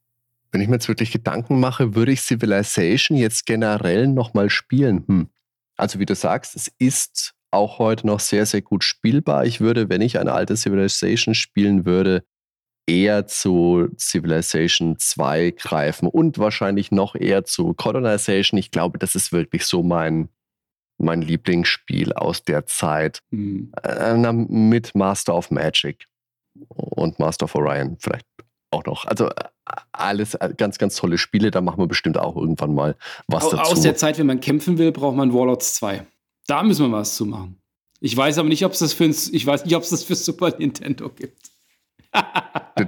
Wenn ich mir jetzt wirklich Gedanken mache, würde ich Civilization jetzt generell nochmal spielen? Hm. Also wie du sagst, es ist auch heute noch sehr, sehr gut spielbar. Ich würde, wenn ich eine alte Civilization spielen würde, eher zu Civilization 2 greifen und wahrscheinlich noch eher zu Colonization. Ich glaube, das ist wirklich so mein, mein Lieblingsspiel aus der Zeit. Mhm. Äh, mit Master of Magic und Master of Orion vielleicht auch noch. Also alles äh, ganz, ganz tolle Spiele. Da machen wir bestimmt auch irgendwann mal was dazu. Aus der Zeit, wenn man kämpfen will, braucht man Warlords 2. Da müssen wir was zu machen. Ich weiß aber nicht, ob es das für ich weiß nicht, ob es das für Super Nintendo gibt.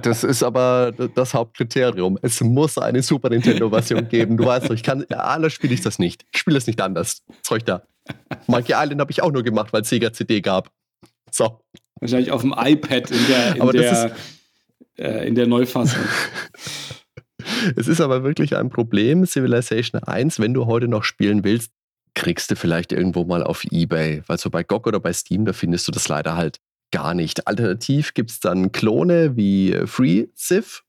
Das ist aber das Hauptkriterium. Es muss eine Super Nintendo-Version geben. Du weißt doch, ich kann, alles spiele ich das nicht. Ich spiele das nicht anders. Zeug da. Monkey Island habe ich auch nur gemacht, weil es Sega CD gab. So. Wahrscheinlich auf dem iPad in der, in der, äh, in der Neufassung. es ist aber wirklich ein Problem, Civilization 1, wenn du heute noch spielen willst, kriegst du vielleicht irgendwo mal auf Ebay. Weil so bei GOG oder bei Steam, da findest du das leider halt gar nicht. Alternativ gibt es dann Klone wie FreeCiv.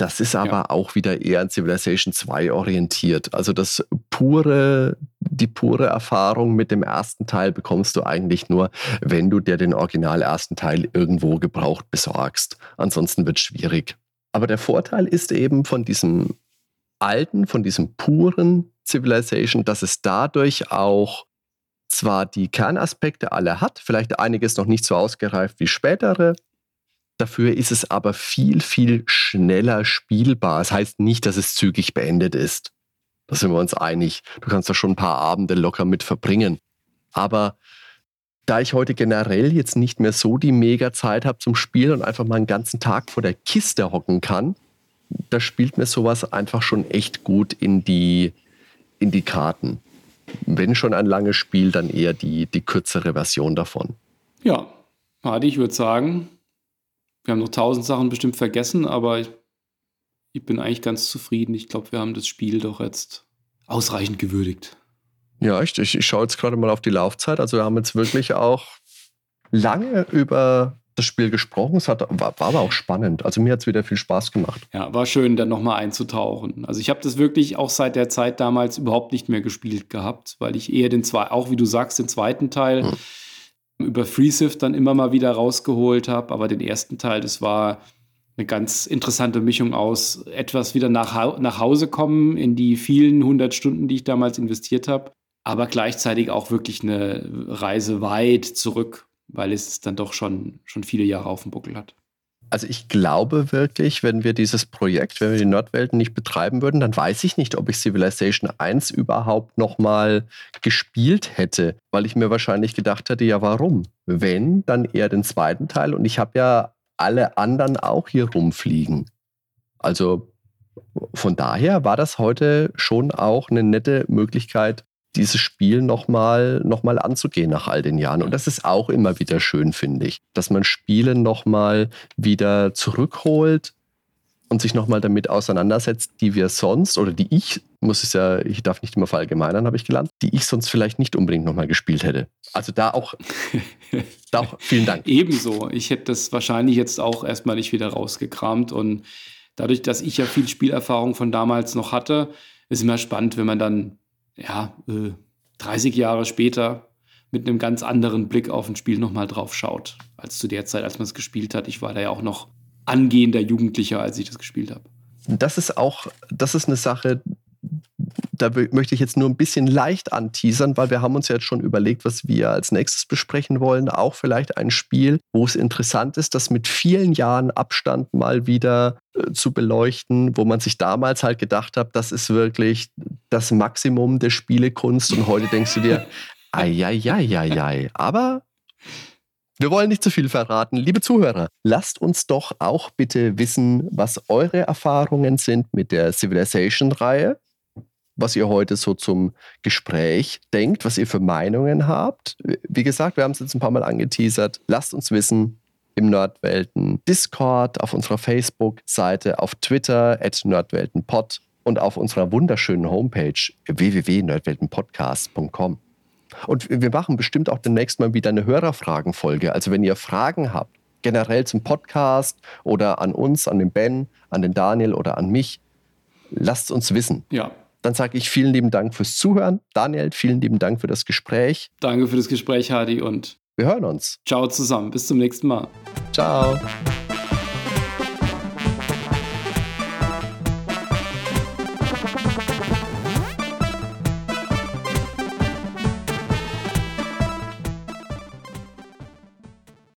Das ist aber ja. auch wieder eher an Civilization 2 orientiert. Also das pure, die pure Erfahrung mit dem ersten Teil bekommst du eigentlich nur, wenn du dir den original ersten Teil irgendwo gebraucht besorgst. Ansonsten wird es schwierig. Aber der Vorteil ist eben von diesem alten, von diesem puren Civilization, dass es dadurch auch zwar die Kernaspekte alle hat, vielleicht einiges noch nicht so ausgereift wie spätere, Dafür ist es aber viel, viel schneller spielbar. Das heißt nicht, dass es zügig beendet ist. Da sind wir uns einig. Du kannst da schon ein paar Abende locker mit verbringen. Aber da ich heute generell jetzt nicht mehr so die mega Zeit habe zum Spielen und einfach mal einen ganzen Tag vor der Kiste hocken kann, da spielt mir sowas einfach schon echt gut in die, in die Karten. Wenn schon ein langes Spiel, dann eher die, die kürzere Version davon. Ja, Hardy, ich würde sagen, wir haben noch tausend Sachen bestimmt vergessen, aber ich, ich bin eigentlich ganz zufrieden. Ich glaube, wir haben das Spiel doch jetzt ausreichend gewürdigt. Ja, ich, ich, ich schaue jetzt gerade mal auf die Laufzeit. Also wir haben jetzt wirklich auch lange über das Spiel gesprochen. Es hat, war, war aber auch spannend. Also mir hat es wieder viel Spaß gemacht. Ja, war schön, dann nochmal einzutauchen. Also ich habe das wirklich auch seit der Zeit damals überhaupt nicht mehr gespielt gehabt, weil ich eher den zwei, auch wie du sagst, den zweiten Teil hm über FreeSift dann immer mal wieder rausgeholt habe. Aber den ersten Teil, das war eine ganz interessante Mischung aus etwas wieder nach, nach Hause kommen in die vielen hundert Stunden, die ich damals investiert habe, aber gleichzeitig auch wirklich eine Reise weit zurück, weil es dann doch schon, schon viele Jahre auf dem Buckel hat. Also ich glaube wirklich, wenn wir dieses Projekt, wenn wir die Nordwelten nicht betreiben würden, dann weiß ich nicht, ob ich Civilization 1 überhaupt nochmal gespielt hätte, weil ich mir wahrscheinlich gedacht hätte, ja warum? Wenn, dann eher den zweiten Teil und ich habe ja alle anderen auch hier rumfliegen. Also von daher war das heute schon auch eine nette Möglichkeit, dieses Spiel nochmal noch mal anzugehen nach all den Jahren. Und das ist auch immer wieder schön, finde ich, dass man Spiele nochmal wieder zurückholt und sich nochmal damit auseinandersetzt, die wir sonst oder die ich, muss es ja, ich darf nicht immer verallgemeinern, habe ich gelernt, die ich sonst vielleicht nicht unbedingt nochmal gespielt hätte. Also da auch, da auch vielen Dank. Ebenso. Ich hätte das wahrscheinlich jetzt auch erstmal nicht wieder rausgekramt und dadurch, dass ich ja viel Spielerfahrung von damals noch hatte, ist immer spannend, wenn man dann ja, äh, 30 Jahre später mit einem ganz anderen Blick auf ein Spiel nochmal drauf schaut, als zu der Zeit, als man es gespielt hat. Ich war da ja auch noch angehender Jugendlicher, als ich das gespielt habe. Das ist auch, das ist eine Sache, da möchte ich jetzt nur ein bisschen leicht anteasern, weil wir haben uns jetzt schon überlegt, was wir als nächstes besprechen wollen. Auch vielleicht ein Spiel, wo es interessant ist, das mit vielen Jahren Abstand mal wieder äh, zu beleuchten, wo man sich damals halt gedacht hat, das ist wirklich das Maximum der Spielekunst und heute denkst du dir, ei, aber wir wollen nicht zu viel verraten. Liebe Zuhörer, lasst uns doch auch bitte wissen, was eure Erfahrungen sind mit der Civilization-Reihe was ihr heute so zum Gespräch denkt, was ihr für Meinungen habt. Wie gesagt, wir haben es jetzt ein paar Mal angeteasert. Lasst uns wissen im Nerdwelten Discord, auf unserer Facebook-Seite, auf Twitter, at nerdweltenpod und auf unserer wunderschönen Homepage www.nerdweltenpodcast.com. Und wir machen bestimmt auch demnächst mal wieder eine Hörerfragenfolge. Also wenn ihr Fragen habt, generell zum Podcast oder an uns, an den Ben, an den Daniel oder an mich, lasst uns wissen. Ja, dann sage ich vielen lieben Dank fürs Zuhören. Daniel, vielen lieben Dank für das Gespräch. Danke für das Gespräch, Hadi, und wir hören uns. Ciao zusammen. Bis zum nächsten Mal. Ciao.